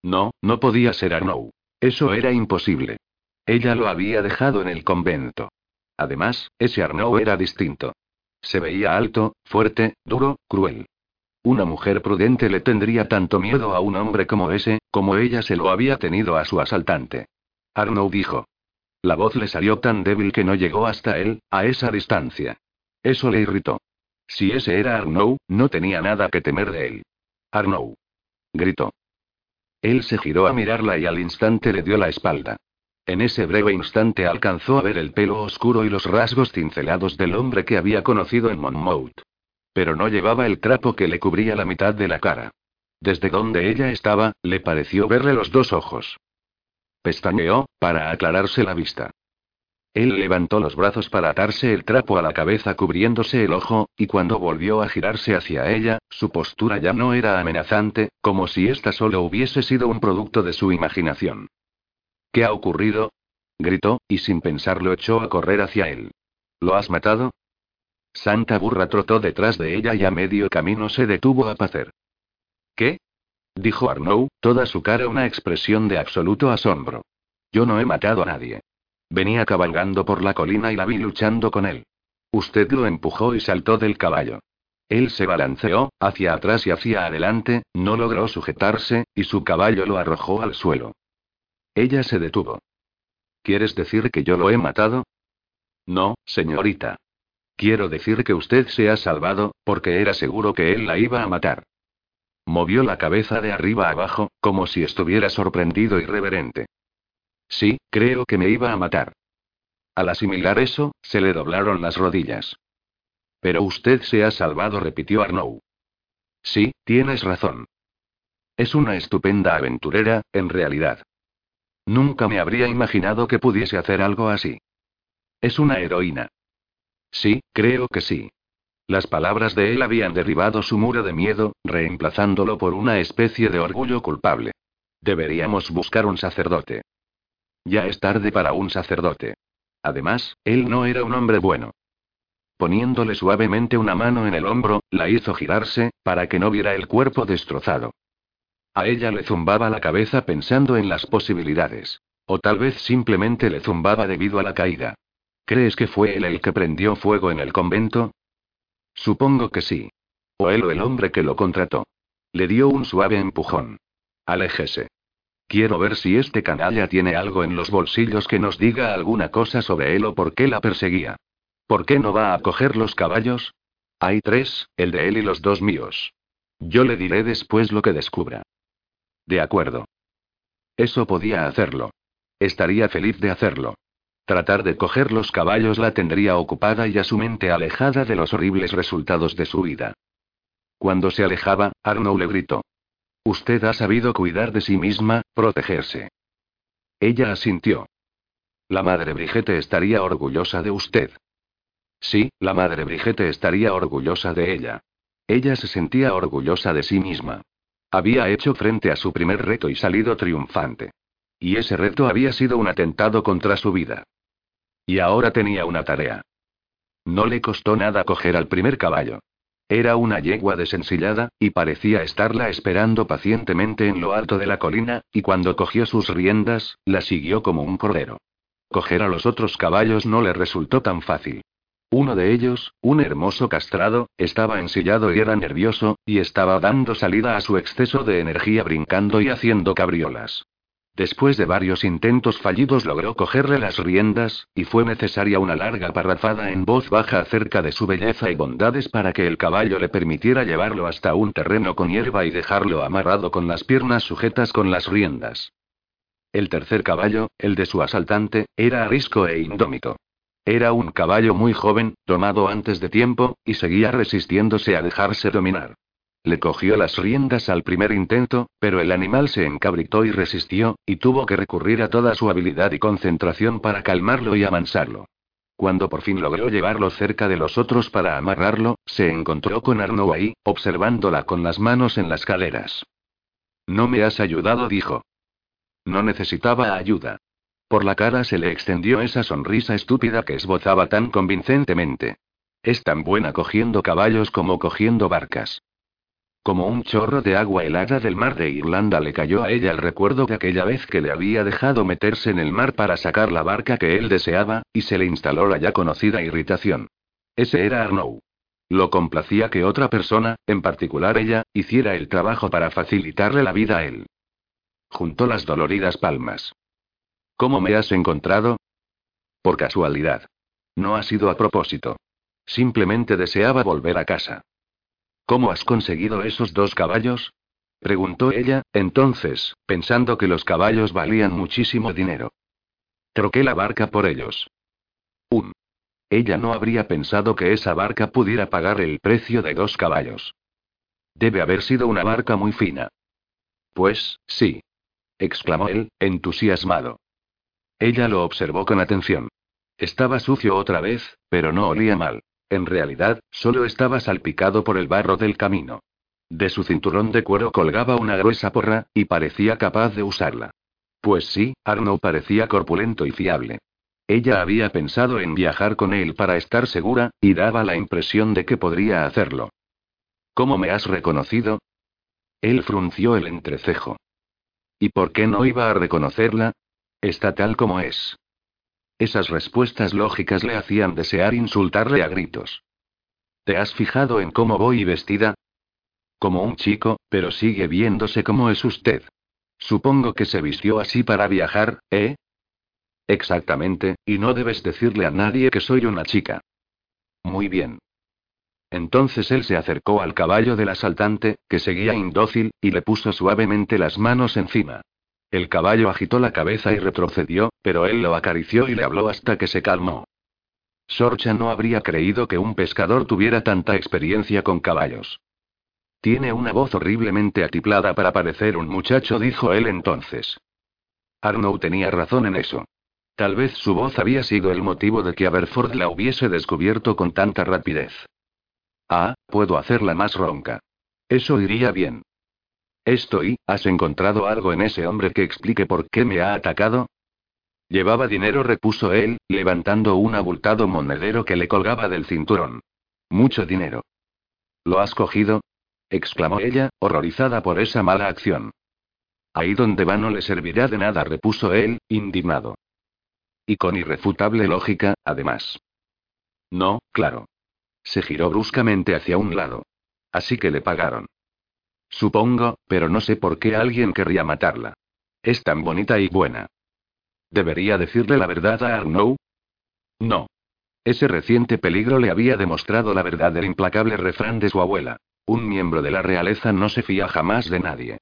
Speaker 1: No, no podía ser Arnou. Eso era imposible. Ella lo había dejado en el convento. Además, ese Arnou era distinto. Se veía alto, fuerte, duro, cruel. Una mujer prudente le tendría tanto miedo a un hombre como ese, como ella se lo había tenido a su asaltante. Arnou dijo. La voz le salió tan débil que no llegó hasta él, a esa distancia. Eso le irritó. Si ese era Arnou, no tenía nada que temer de él. Arnou. Gritó. Él se giró a mirarla y al instante le dio la espalda. En ese breve instante alcanzó a ver el pelo oscuro y los rasgos cincelados del hombre que había conocido en Monmouth. Pero no llevaba el trapo que le cubría la mitad de la cara. Desde donde ella estaba, le pareció verle los dos ojos. Pestañeó, para aclararse la vista. Él levantó los brazos para atarse el trapo a la cabeza cubriéndose el ojo, y cuando volvió a girarse hacia ella, su postura ya no era amenazante, como si ésta solo hubiese sido un producto de su imaginación. ¿Qué ha ocurrido? gritó, y sin pensarlo echó a correr hacia él. ¿Lo has matado? Santa Burra trotó detrás de ella y a medio camino se detuvo a pacer. ¿Qué? dijo Arnaud, toda su cara una expresión de absoluto asombro. Yo no he matado a nadie. Venía cabalgando por la colina y la vi luchando con él. Usted lo empujó y saltó del caballo. Él se balanceó, hacia atrás y hacia adelante, no logró sujetarse, y su caballo lo arrojó al suelo. Ella se detuvo. ¿Quieres decir que yo lo he matado? No, señorita. Quiero decir que usted se ha salvado, porque era seguro que él la iba a matar. Movió la cabeza de arriba abajo, como si estuviera sorprendido y reverente. Sí, creo que me iba a matar. Al asimilar eso, se le doblaron las rodillas. Pero usted se ha salvado, repitió Arnaud. Sí, tienes razón. Es una estupenda aventurera, en realidad. Nunca me habría imaginado que pudiese hacer algo así. Es una heroína. Sí, creo que sí. Las palabras de él habían derribado su muro de miedo, reemplazándolo por una especie de orgullo culpable. Deberíamos buscar un sacerdote. Ya es tarde para un sacerdote. Además, él no era un hombre bueno. Poniéndole suavemente una mano en el hombro, la hizo girarse, para que no viera el cuerpo destrozado. A ella le zumbaba la cabeza pensando en las posibilidades. O tal vez simplemente le zumbaba debido a la caída. ¿Crees que fue él el que prendió fuego en el convento? Supongo que sí. O él o el hombre que lo contrató. Le dio un suave empujón. Aléjese. Quiero ver si este canalla tiene algo en los bolsillos que nos diga alguna cosa sobre él o por qué la perseguía. ¿Por qué no va a coger los caballos? Hay tres, el de él y los dos míos. Yo le diré después lo que descubra. De acuerdo. Eso podía hacerlo. Estaría feliz de hacerlo. Tratar de coger los caballos la tendría ocupada y a su mente alejada de los horribles resultados de su vida. Cuando se alejaba, Arnold le gritó. Usted ha sabido cuidar de sí misma, protegerse. Ella asintió. La madre Brigitte estaría orgullosa de usted. Sí, la madre Brigitte estaría orgullosa de ella. Ella se sentía orgullosa de sí misma. Había hecho frente a su primer reto y salido triunfante. Y ese reto había sido un atentado contra su vida. Y ahora tenía una tarea. No le costó nada coger al primer caballo. Era una yegua desensillada, y parecía estarla esperando pacientemente en lo alto de la colina, y cuando cogió sus riendas, la siguió como un cordero. Coger a los otros caballos no le resultó tan fácil. Uno de ellos, un hermoso castrado, estaba ensillado y era nervioso, y estaba dando salida a su exceso de energía brincando y haciendo cabriolas. Después de varios intentos fallidos logró cogerle las riendas, y fue necesaria una larga parrafada en voz baja acerca de su belleza y bondades para que el caballo le permitiera llevarlo hasta un terreno con hierba y dejarlo amarrado con las piernas sujetas con las riendas. El tercer caballo, el de su asaltante, era arisco e indómito. Era un caballo muy joven, tomado antes de tiempo, y seguía resistiéndose a dejarse dominar. Le cogió las riendas al primer intento, pero el animal se encabritó y resistió, y tuvo que recurrir a toda su habilidad y concentración para calmarlo y amansarlo. Cuando por fin logró llevarlo cerca de los otros para amarrarlo, se encontró con Arnaud ahí, observándola con las manos en las caderas. No me has ayudado, dijo. No necesitaba ayuda. Por la cara se le extendió esa sonrisa estúpida que esbozaba tan convincentemente. Es tan buena cogiendo caballos como cogiendo barcas. Como un chorro de agua helada del mar de Irlanda le cayó a ella el recuerdo de aquella vez que le había dejado meterse en el mar para sacar la barca que él deseaba, y se le instaló la ya conocida irritación. Ese era Arnaud. Lo complacía que otra persona, en particular ella, hiciera el trabajo para facilitarle la vida a él. Juntó las doloridas palmas. ¿Cómo me has encontrado? Por casualidad. No ha sido a propósito. Simplemente deseaba volver a casa. ¿Cómo has conseguido esos dos caballos? preguntó ella, entonces, pensando que los caballos valían muchísimo dinero. Troqué la barca por ellos. Un. Ella no habría pensado que esa barca pudiera pagar el precio de dos caballos. Debe haber sido una barca muy fina. Pues, sí. exclamó él, entusiasmado. Ella lo observó con atención. Estaba sucio otra vez, pero no olía mal. En realidad, solo estaba salpicado por el barro del camino. De su cinturón de cuero colgaba una gruesa porra, y parecía capaz de usarla. Pues sí, Arno parecía corpulento y fiable. Ella había pensado en viajar con él para estar segura, y daba la impresión de que podría hacerlo. ¿Cómo me has reconocido? Él frunció el entrecejo. ¿Y por qué no iba a reconocerla? Está tal como es. Esas respuestas lógicas le hacían desear insultarle a gritos. ¿Te has fijado en cómo voy vestida? Como un chico, pero sigue viéndose como es usted. Supongo que se vistió así para viajar, ¿eh? Exactamente, y no debes decirle a nadie que soy una chica. Muy bien. Entonces él se acercó al caballo del asaltante, que seguía indócil, y le puso suavemente las manos encima. El caballo agitó la cabeza y retrocedió, pero él lo acarició y le habló hasta que se calmó. Sorcha no habría creído que un pescador tuviera tanta experiencia con caballos. Tiene una voz horriblemente atiplada para parecer un muchacho, dijo él entonces. Arnold tenía razón en eso. Tal vez su voz había sido el motivo de que Aberford la hubiese descubierto con tanta rapidez. Ah, puedo hacerla más ronca. Eso iría bien. Estoy, ¿has encontrado algo en ese hombre que explique por qué me ha atacado? Llevaba dinero, repuso él, levantando un abultado monedero que le colgaba del cinturón. Mucho dinero. ¿Lo has cogido? exclamó ella, horrorizada por esa mala acción. Ahí donde va no le servirá de nada, repuso él, indignado. Y con irrefutable lógica, además. No, claro. Se giró bruscamente hacia un lado. Así que le pagaron. Supongo, pero no sé por qué alguien querría matarla. Es tan bonita y buena. ¿Debería decirle la verdad a Arnaud? No. Ese reciente peligro le había demostrado la verdad del implacable refrán de su abuela. Un miembro de la realeza no se fía jamás de nadie.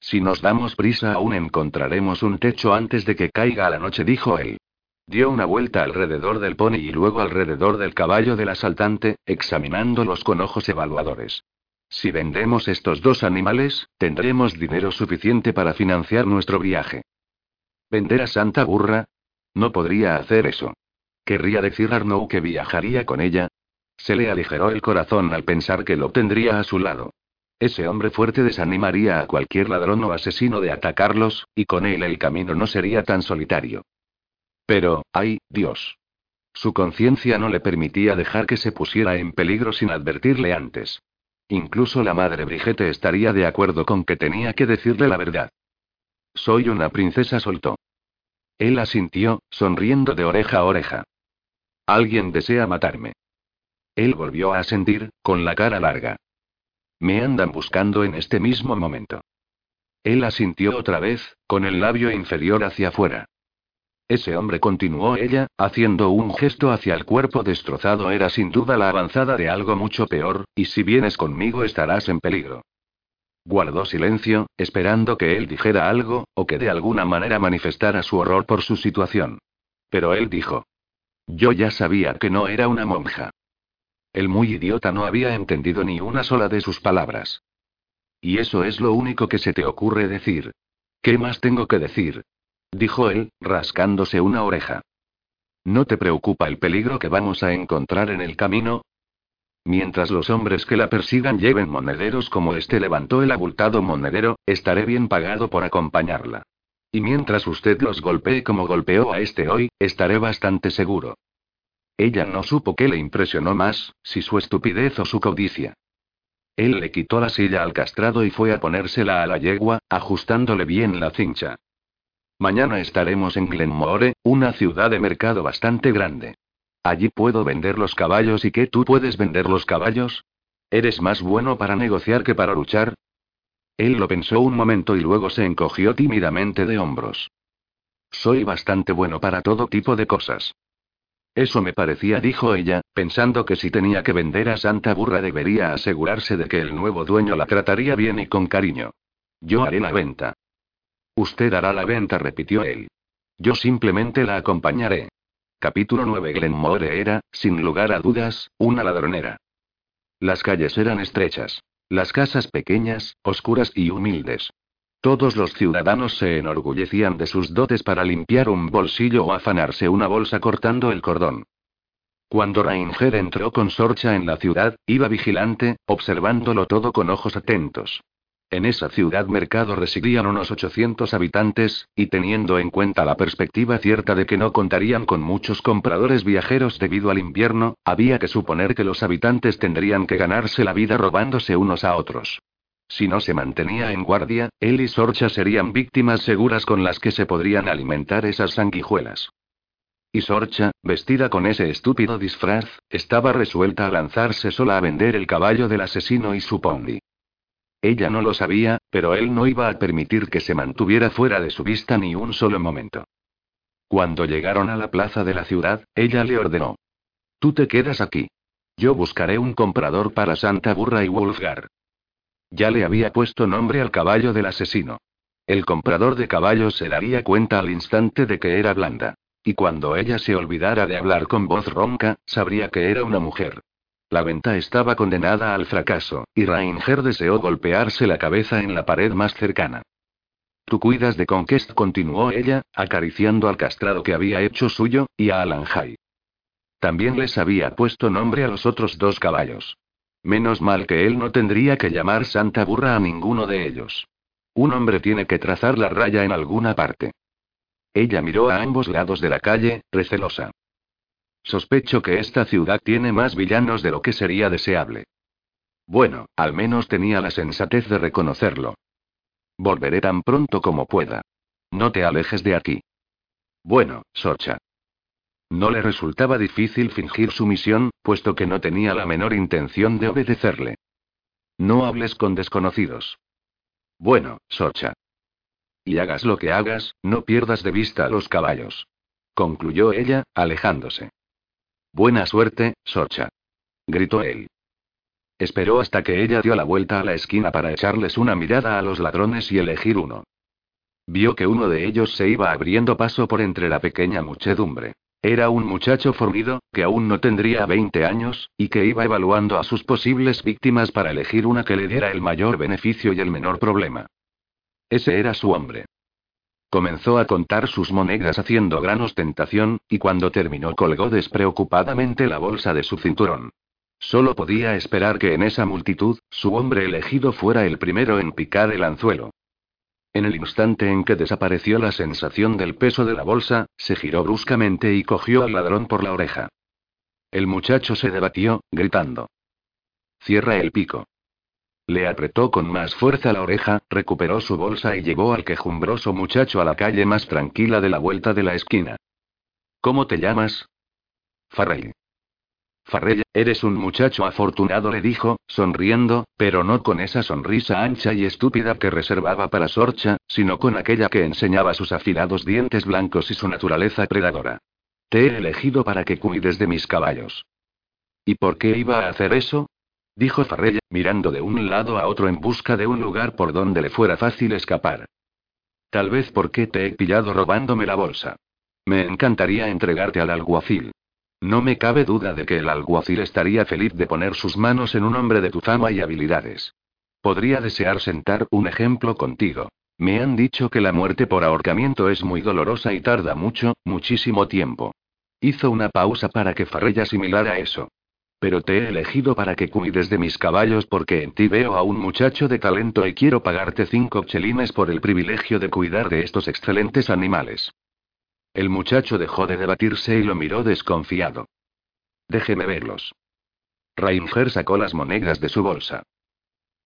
Speaker 1: Si nos damos prisa aún encontraremos un techo antes de que caiga la noche, dijo él. Dio una vuelta alrededor del pony y luego alrededor del caballo del asaltante, examinándolos con ojos evaluadores. Si vendemos estos dos animales, tendremos dinero suficiente para financiar nuestro viaje. ¿Vender a Santa Burra? No podría hacer eso. ¿Querría decir Arnaud que viajaría con ella? Se le aligeró el corazón al pensar que lo tendría a su lado. Ese hombre fuerte desanimaría a cualquier ladrón o asesino de atacarlos, y con él el camino no sería tan solitario. Pero, ay, Dios. Su conciencia no le permitía dejar que se pusiera en peligro sin advertirle antes. Incluso la madre Brigitte estaría de acuerdo con que tenía que decirle la verdad. Soy una princesa, soltó. Él asintió, sonriendo de oreja a oreja. Alguien desea matarme. Él volvió a asentir, con la cara larga. Me andan buscando en este mismo momento. Él asintió otra vez, con el labio inferior hacia afuera. Ese hombre continuó ella, haciendo un gesto hacia el cuerpo destrozado, era sin duda la avanzada de algo mucho peor, y si vienes conmigo estarás en peligro. Guardó silencio, esperando que él dijera algo, o que de alguna manera manifestara su horror por su situación. Pero él dijo. Yo ya sabía que no era una monja. El muy idiota no había entendido ni una sola de sus palabras. Y eso es lo único que se te ocurre decir. ¿Qué más tengo que decir? Dijo él, rascándose una oreja. ¿No te preocupa el peligro que vamos a encontrar en el camino? Mientras los hombres que la persigan lleven monederos como este levantó el abultado monedero, estaré bien pagado por acompañarla. Y mientras usted los golpee como golpeó a este hoy, estaré bastante seguro. Ella no supo qué le impresionó más, si su estupidez o su codicia. Él le quitó la silla al castrado y fue a ponérsela a la yegua, ajustándole bien la cincha. Mañana estaremos en Glenmore, una ciudad de mercado bastante grande. Allí puedo vender los caballos y que tú puedes vender los caballos. ¿Eres más bueno para negociar que para luchar? Él lo pensó un momento y luego se encogió tímidamente de hombros. Soy bastante bueno para todo tipo de cosas. Eso me parecía, dijo ella, pensando que si tenía que vender a Santa Burra debería asegurarse de que el nuevo dueño la trataría bien y con cariño. Yo haré la venta. Usted hará la venta, repitió él. Yo simplemente la acompañaré. Capítulo 9 Glenmore era, sin lugar a dudas, una ladronera. Las calles eran estrechas. Las casas pequeñas, oscuras y humildes. Todos los ciudadanos se enorgullecían de sus dotes para limpiar un bolsillo o afanarse una bolsa cortando el cordón. Cuando Ranger entró con Sorcha en la ciudad, iba vigilante, observándolo todo con ojos atentos. En esa ciudad mercado residían unos 800 habitantes, y teniendo en cuenta la perspectiva cierta de que no contarían con muchos compradores viajeros debido al invierno, había que suponer que los habitantes tendrían que ganarse la vida robándose unos a otros. Si no se mantenía en guardia, él y Sorcha serían víctimas seguras con las que se podrían alimentar esas sanguijuelas. Y Sorcha, vestida con ese estúpido disfraz, estaba resuelta a lanzarse sola a vender el caballo del asesino y su pony. Ella no lo sabía, pero él no iba a permitir que se mantuviera fuera de su vista ni un solo momento. Cuando llegaron a la plaza de la ciudad, ella le ordenó. Tú te quedas aquí. Yo buscaré un comprador para Santa Burra y Wolfgar. Ya le había puesto nombre al caballo del asesino. El comprador de caballos se daría cuenta al instante de que era blanda. Y cuando ella se olvidara de hablar con voz ronca, sabría que era una mujer. La venta estaba condenada al fracaso, y Rainger deseó golpearse la cabeza en la pared más cercana. Tú cuidas de Conquest, continuó ella, acariciando al castrado que había hecho suyo, y a Alanjai. También les había puesto nombre a los otros dos caballos. Menos mal que él no tendría que llamar Santa Burra a ninguno de ellos. Un hombre tiene que trazar la raya en alguna parte. Ella miró a ambos lados de la calle, recelosa. Sospecho que esta ciudad tiene más villanos de lo que sería deseable. Bueno, al menos tenía la sensatez de reconocerlo. Volveré tan pronto como pueda. No te alejes de aquí. Bueno, Sorcha. No le resultaba difícil fingir su misión, puesto que no tenía la menor intención de obedecerle. No hables con desconocidos. Bueno, Socha. Y hagas lo que hagas, no pierdas de vista a los caballos. Concluyó ella, alejándose. Buena suerte, Socha. Gritó él. Esperó hasta que ella dio la vuelta a la esquina para echarles una mirada a los ladrones y elegir uno. Vio que uno de ellos se iba abriendo paso por entre la pequeña muchedumbre. Era un muchacho fornido, que aún no tendría 20 años, y que iba evaluando a sus posibles víctimas para elegir una que le diera el mayor beneficio y el menor problema. Ese era su hombre. Comenzó a contar sus monedas haciendo gran ostentación, y cuando terminó colgó despreocupadamente la bolsa de su cinturón. Solo podía esperar que en esa multitud, su hombre elegido fuera el primero en picar el anzuelo. En el instante en que desapareció la sensación del peso de la bolsa, se giró bruscamente y cogió al ladrón por la oreja. El muchacho se debatió, gritando. Cierra el pico. Le apretó con más fuerza la oreja, recuperó su bolsa y llevó al quejumbroso muchacho a la calle más tranquila de la vuelta de la esquina. ¿Cómo te llamas? Farrell. Farrell, eres un muchacho afortunado, le dijo, sonriendo, pero no con esa sonrisa ancha y estúpida que reservaba para Sorcha, sino con aquella que enseñaba sus afilados dientes blancos y su naturaleza predadora. Te he elegido para que cuides de mis caballos. ¿Y por qué iba a hacer eso? Dijo Farrell, mirando de un lado a otro en busca de un lugar por donde le fuera fácil escapar. Tal vez porque te he pillado robándome la bolsa. Me encantaría entregarte al alguacil. No me cabe duda de que el alguacil estaría feliz de poner sus manos en un hombre de tu fama y habilidades. Podría desear sentar un ejemplo contigo. Me han dicho que la muerte por ahorcamiento es muy dolorosa y tarda mucho, muchísimo tiempo. Hizo una pausa para que Farrell asimilara eso. Pero te he elegido para que cuides de mis caballos porque en ti veo a un muchacho de talento y quiero pagarte cinco chelines por el privilegio de cuidar de estos excelentes animales. El muchacho dejó de debatirse y lo miró desconfiado. Déjeme verlos. Rainger sacó las monedas de su bolsa.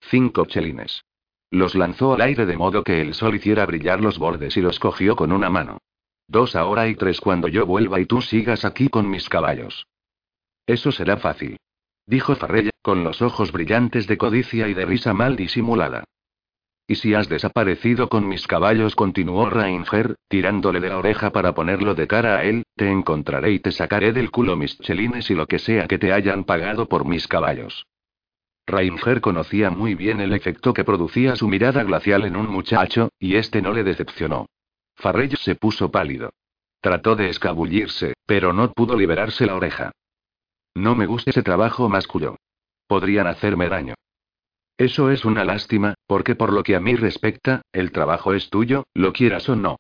Speaker 1: Cinco chelines. Los lanzó al aire de modo que el sol hiciera brillar los bordes y los cogió con una mano. Dos ahora y tres cuando yo vuelva y tú sigas aquí con mis caballos. Eso será fácil. Dijo Farrell, con los ojos brillantes de codicia y de risa mal disimulada. ¿Y si has desaparecido con mis caballos? continuó Rainger, tirándole de la oreja para ponerlo de cara a él, te encontraré y te sacaré del culo mis chelines y lo que sea que te hayan pagado por mis caballos. Rainger conocía muy bien el efecto que producía su mirada glacial en un muchacho, y este no le decepcionó. Farrell se puso pálido. Trató de escabullirse, pero no pudo liberarse la oreja. No me gusta ese trabajo, masculló. Podrían hacerme daño. Eso es una lástima, porque por lo que a mí respecta, el trabajo es tuyo, lo quieras o no.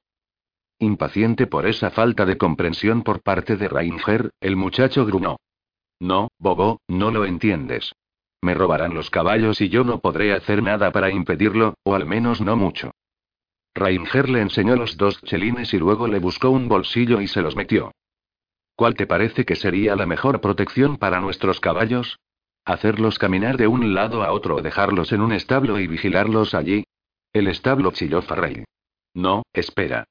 Speaker 1: Impaciente por esa falta de comprensión por parte de Rainger, el muchacho grunó. No, Bobo, no lo entiendes. Me robarán los caballos y yo no podré hacer nada para impedirlo, o al menos no mucho. Rainger le enseñó los dos chelines y luego le buscó un bolsillo y se los metió. ¿Cuál te parece que sería la mejor protección para nuestros caballos? Hacerlos caminar de un lado a otro o dejarlos en un establo y vigilarlos allí. El establo chilló Farrell. No, espera.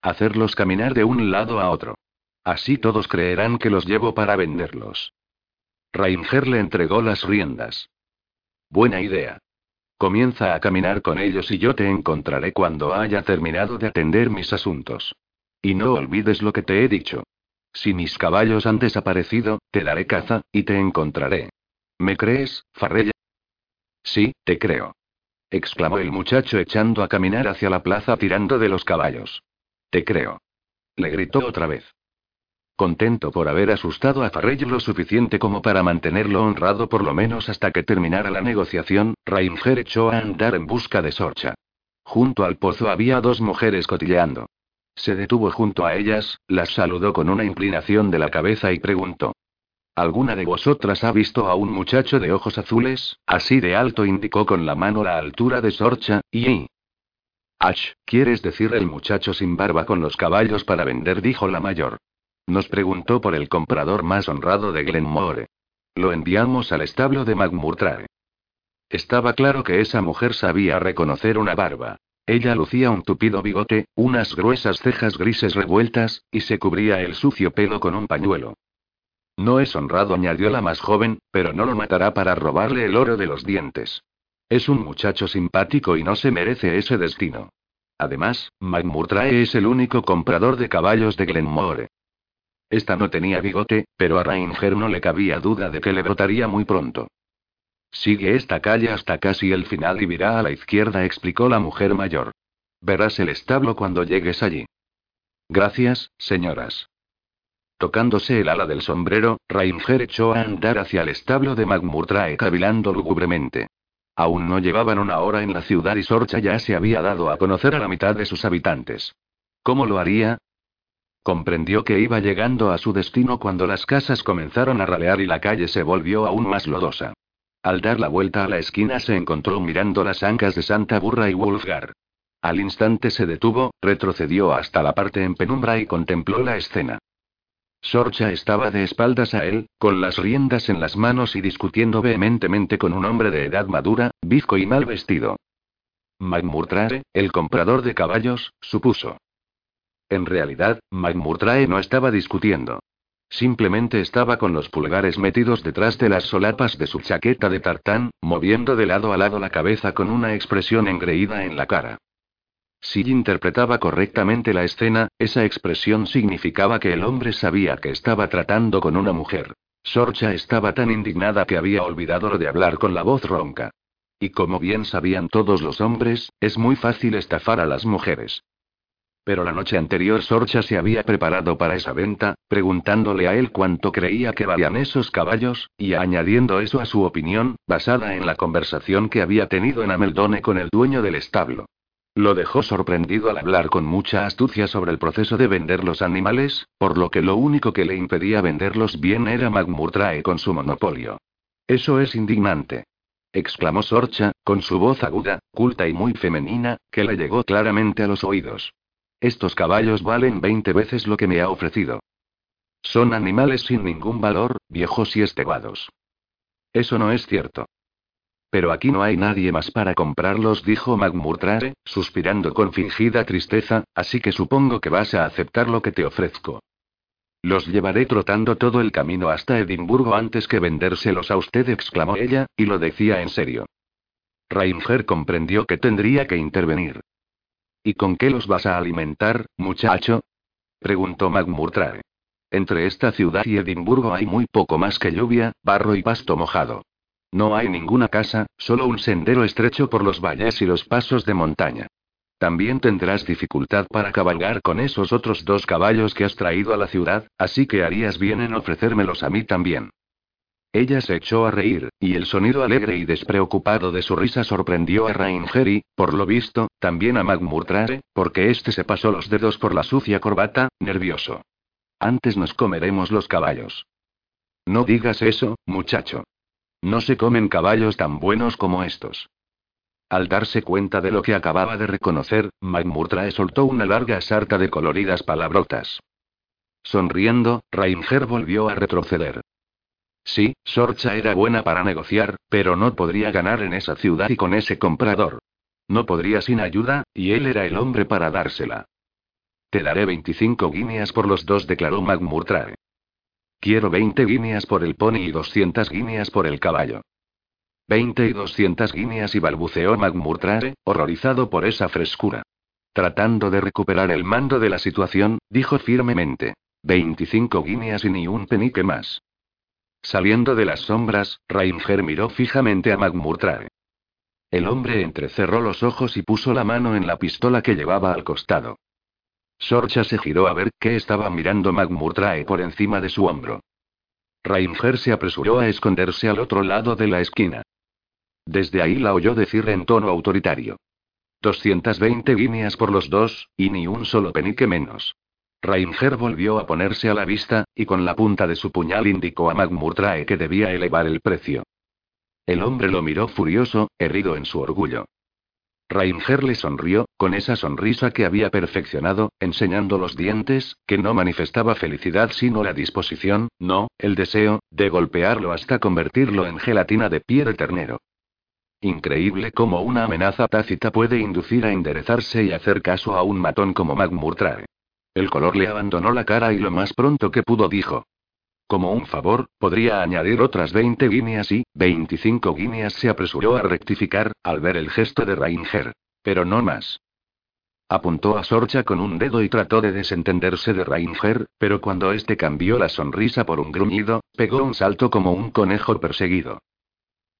Speaker 1: Hacerlos caminar de un lado a otro. Así todos creerán que los llevo para venderlos. Rainger le entregó las riendas. Buena idea. Comienza a caminar con ellos y yo te encontraré cuando haya terminado de atender mis asuntos. Y no olvides lo que te he dicho. Si mis caballos han desaparecido, te daré caza, y te encontraré. ¿Me crees, Farrell? Sí, te creo. exclamó el muchacho echando a caminar hacia la plaza tirando de los caballos. Te creo. Le gritó otra vez. Contento por haber asustado a Farrell lo suficiente como para mantenerlo honrado por lo menos hasta que terminara la negociación, Rainger echó a andar en busca de Sorcha. Junto al pozo había dos mujeres cotilleando. Se detuvo junto a ellas, las saludó con una inclinación de la cabeza y preguntó. ¿Alguna de vosotras ha visto a un muchacho de ojos azules? Así de alto indicó con la mano la altura de Sorcha, y... Ach, ¿quieres decir el muchacho sin barba con los caballos para vender? dijo la mayor. Nos preguntó por el comprador más honrado de Glenmore. Lo enviamos al establo de Magmurtrae. Estaba claro que esa mujer sabía reconocer una barba. Ella lucía un tupido bigote, unas gruesas cejas grises revueltas, y se cubría el sucio pelo con un pañuelo. No es honrado, añadió la más joven, pero no lo matará para robarle el oro de los dientes. Es un muchacho simpático y no se merece ese destino. Además, McMurtry es el único comprador de caballos de Glenmore. Esta no tenía bigote, pero a Ranger no le cabía duda de que le brotaría muy pronto. Sigue esta calle hasta casi el final y virá a la izquierda, explicó la mujer mayor. Verás el establo cuando llegues allí. Gracias, señoras. Tocándose el ala del sombrero, Ranger echó a andar hacia el establo de McMurtry cavilando lúgubremente. Aún no llevaban una hora en la ciudad y Sorcha ya se había dado a conocer a la mitad de sus habitantes. ¿Cómo lo haría? Comprendió que iba llegando a su destino cuando las casas comenzaron a ralear y la calle se volvió aún más lodosa. Al dar la vuelta a la esquina se encontró mirando las ancas de Santa Burra y Wolfgar. Al instante se detuvo, retrocedió hasta la parte en penumbra y contempló la escena. Sorcha estaba de espaldas a él, con las riendas en las manos y discutiendo vehementemente con un hombre de edad madura, bizco y mal vestido. McMurtrae, el comprador de caballos, supuso. En realidad, McMurtrae no estaba discutiendo. Simplemente estaba con los pulgares metidos detrás de las solapas de su chaqueta de tartán, moviendo de lado a lado la cabeza con una expresión engreída en la cara. Si interpretaba correctamente la escena, esa expresión significaba que el hombre sabía que estaba tratando con una mujer. Sorcha estaba tan indignada que había olvidado lo de hablar con la voz ronca. Y como bien sabían todos los hombres, es muy fácil estafar a las mujeres. Pero la noche anterior Sorcha se había preparado para esa venta, preguntándole a él cuánto creía que valían esos caballos, y añadiendo eso a su opinión, basada en la conversación que había tenido en Ameldone con el dueño del establo. Lo dejó sorprendido al hablar con mucha astucia sobre el proceso de vender los animales, por lo que lo único que le impedía venderlos bien era McMurtrae con su monopolio. Eso es indignante exclamó Sorcha, con su voz aguda, culta y muy femenina, que le llegó claramente a los oídos. Estos caballos valen 20 veces lo que me ha ofrecido. Son animales sin ningún valor, viejos y esteguados. Eso no es cierto. Pero aquí no hay nadie más para comprarlos, dijo McMurtry, suspirando con fingida tristeza, así que supongo que vas a aceptar lo que te ofrezco. Los llevaré trotando todo el camino hasta Edimburgo antes que vendérselos a usted, exclamó ella, y lo decía en serio. Reinger comprendió que tendría que intervenir. ¿Y con qué los vas a alimentar, muchacho? preguntó McMurtry. Entre esta ciudad y Edimburgo hay muy poco más que lluvia, barro y pasto mojado. No hay ninguna casa, solo un sendero estrecho por los valles y los pasos de montaña. También tendrás dificultad para cabalgar con esos otros dos caballos que has traído a la ciudad, así que harías bien en ofrecérmelos a mí también. Ella se echó a reír, y el sonido alegre y despreocupado de su risa sorprendió a Ranger y, por lo visto, también a McMurtry, porque éste se pasó los dedos por la sucia corbata, nervioso. Antes nos comeremos los caballos. No digas eso, muchacho. No se comen caballos tan buenos como estos. Al darse cuenta de lo que acababa de reconocer, McMurtry soltó una larga sarta de coloridas palabrotas. Sonriendo, Ranger volvió a retroceder. Sí, Sorcha era buena para negociar, pero no podría ganar en esa ciudad y con ese comprador. No podría sin ayuda, y él era el hombre para dársela. Te daré 25 guineas por los dos, declaró McMurtry. Quiero 20 guineas por el pony y 200 guineas por el caballo. 20 y 200 guineas y balbuceó McMurtry, horrorizado por esa frescura. Tratando de recuperar el mando de la situación, dijo firmemente. 25 guineas y ni un penique más. Saliendo de las sombras, Ranger miró fijamente a McMurtry. El hombre entrecerró los ojos y puso la mano en la pistola que llevaba al costado. Sorcha se giró a ver qué estaba mirando McMurtry por encima de su hombro. Ranger se apresuró a esconderse al otro lado de la esquina. Desde ahí la oyó decir en tono autoritario. 220 guineas por los dos, y ni un solo penique menos. Ranger volvió a ponerse a la vista, y con la punta de su puñal indicó a McMurtry que debía elevar el precio. El hombre lo miró furioso, herido en su orgullo. Ranger le sonrió, con esa sonrisa que había perfeccionado, enseñando los dientes, que no manifestaba felicidad sino la disposición, no, el deseo, de golpearlo hasta convertirlo en gelatina de pie de ternero. Increíble cómo una amenaza tácita puede inducir a enderezarse y hacer caso a un matón como McMurtry. El color le abandonó la cara y lo más pronto que pudo dijo. Como un favor, podría añadir otras 20 guineas y, 25 guineas se apresuró a rectificar, al ver el gesto de Rainger. Pero no más. Apuntó a Sorcha con un dedo y trató de desentenderse de Rainger, pero cuando este cambió la sonrisa por un gruñido, pegó un salto como un conejo perseguido.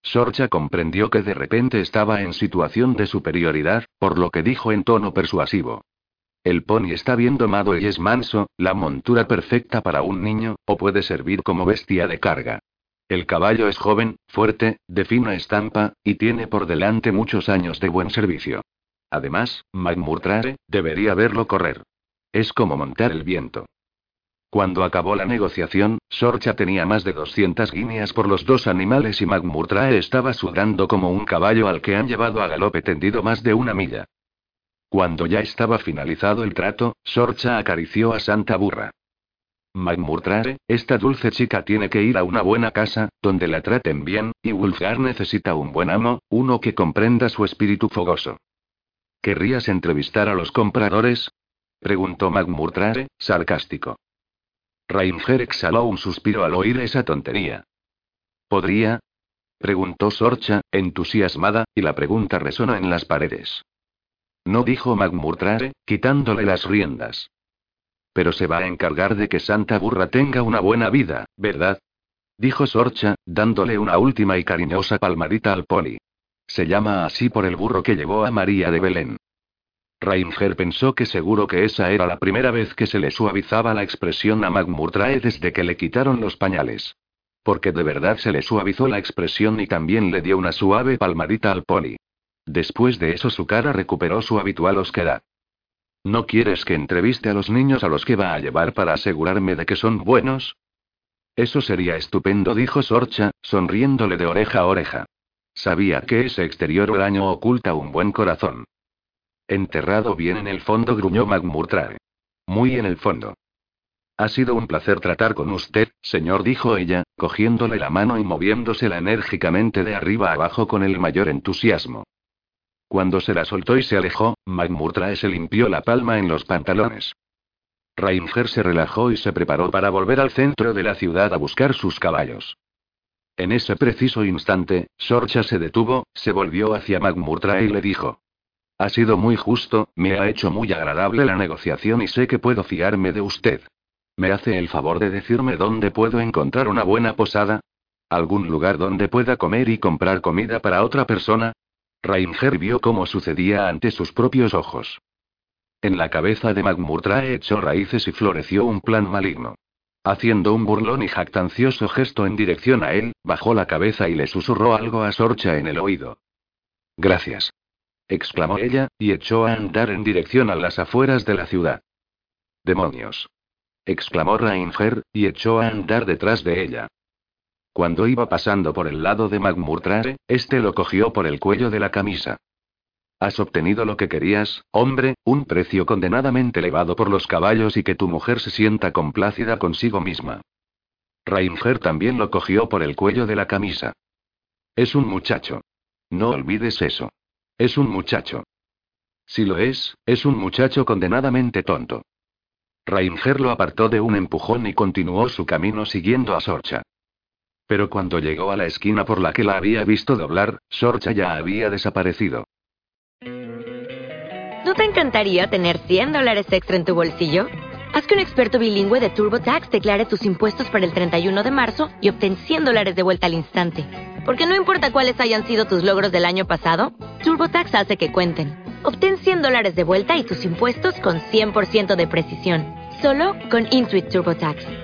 Speaker 1: Sorcha comprendió que de repente estaba en situación de superioridad, por lo que dijo en tono persuasivo. El pony está bien domado y es manso, la montura perfecta para un niño, o puede servir como bestia de carga. El caballo es joven, fuerte, de fina estampa, y tiene por delante muchos años de buen servicio. Además, McMurtry debería verlo correr. Es como montar el viento. Cuando acabó la negociación, Sorcha tenía más de 200 guineas por los dos animales y McMurtry estaba sudando como un caballo al que han llevado a galope tendido más de una milla. Cuando ya estaba finalizado el trato, Sorcha acarició a Santa Burra. McMurtry, esta dulce chica tiene que ir a una buena casa, donde la traten bien, y Wolfgar necesita un buen amo, uno que comprenda su espíritu fogoso. ¿Querrías entrevistar a los compradores? preguntó McMurtry, sarcástico. Rainger exhaló un suspiro al oír esa tontería. ¿Podría? preguntó Sorcha, entusiasmada, y la pregunta resonó en las paredes. No dijo McMurtry, quitándole las riendas. Pero se va a encargar de que Santa Burra tenga una buena vida, ¿verdad? Dijo Sorcha, dándole una última y cariñosa palmadita al pony. Se llama así por el burro que llevó a María de Belén. Rainger pensó que seguro que esa era la primera vez que se le suavizaba la expresión a McMurtry desde que le quitaron los pañales. Porque de verdad se le suavizó la expresión y también le dio una suave palmadita al pony. Después de eso su cara recuperó su habitual osquedad. ¿No quieres que entreviste a los niños a los que va a llevar para asegurarme de que son buenos? Eso sería estupendo, dijo Sorcha, sonriéndole de oreja a oreja. Sabía que ese exterior huraño oculta un buen corazón. Enterrado bien en el fondo, gruñó McMurtry. Muy en el fondo. Ha sido un placer tratar con usted, señor, dijo ella, cogiéndole la mano y moviéndosela enérgicamente de arriba abajo con el mayor entusiasmo. Cuando se la soltó y se alejó, McMurtry se limpió la palma en los pantalones. Rainger se relajó y se preparó para volver al centro de la ciudad a buscar sus caballos. En ese preciso instante, Sorcha se detuvo, se volvió hacia McMurtry y le dijo: ha sido muy justo, me ha hecho muy agradable la negociación y sé que puedo fiarme de usted. ¿Me hace el favor de decirme dónde puedo encontrar una buena posada? ¿Algún lugar donde pueda comer y comprar comida para otra persona? Rainger vio cómo sucedía ante sus propios ojos. En la cabeza de McMurtry echó raíces y floreció un plan maligno. Haciendo un burlón y jactancioso gesto en dirección a él, bajó la cabeza y le susurró algo a Sorcha en el oído. Gracias exclamó ella, y echó a andar en dirección a las afueras de la ciudad. ¡Demonios! exclamó Rainger, y echó a andar detrás de ella. Cuando iba pasando por el lado de McMurtry, este lo cogió por el cuello de la camisa. Has obtenido lo que querías, hombre, un precio condenadamente elevado por los caballos y que tu mujer se sienta complácida consigo misma. Rainger también lo cogió por el cuello de la camisa. Es un muchacho. No olvides eso. Es un muchacho. Si lo es, es un muchacho condenadamente tonto. Rainger lo apartó de un empujón y continuó su camino siguiendo a Sorcha. Pero cuando llegó a la esquina por la que la había visto doblar, Sorcha ya había desaparecido.
Speaker 2: ¿No te encantaría tener 100 dólares extra en tu bolsillo? Haz que un experto bilingüe de TurboTax declare tus impuestos para el 31 de marzo y obtén 100 dólares de vuelta al instante. Porque no importa cuáles hayan sido tus logros del año pasado, TurboTax hace que cuenten. Obtén 100 dólares de vuelta y tus impuestos con 100% de precisión. Solo con Intuit TurboTax.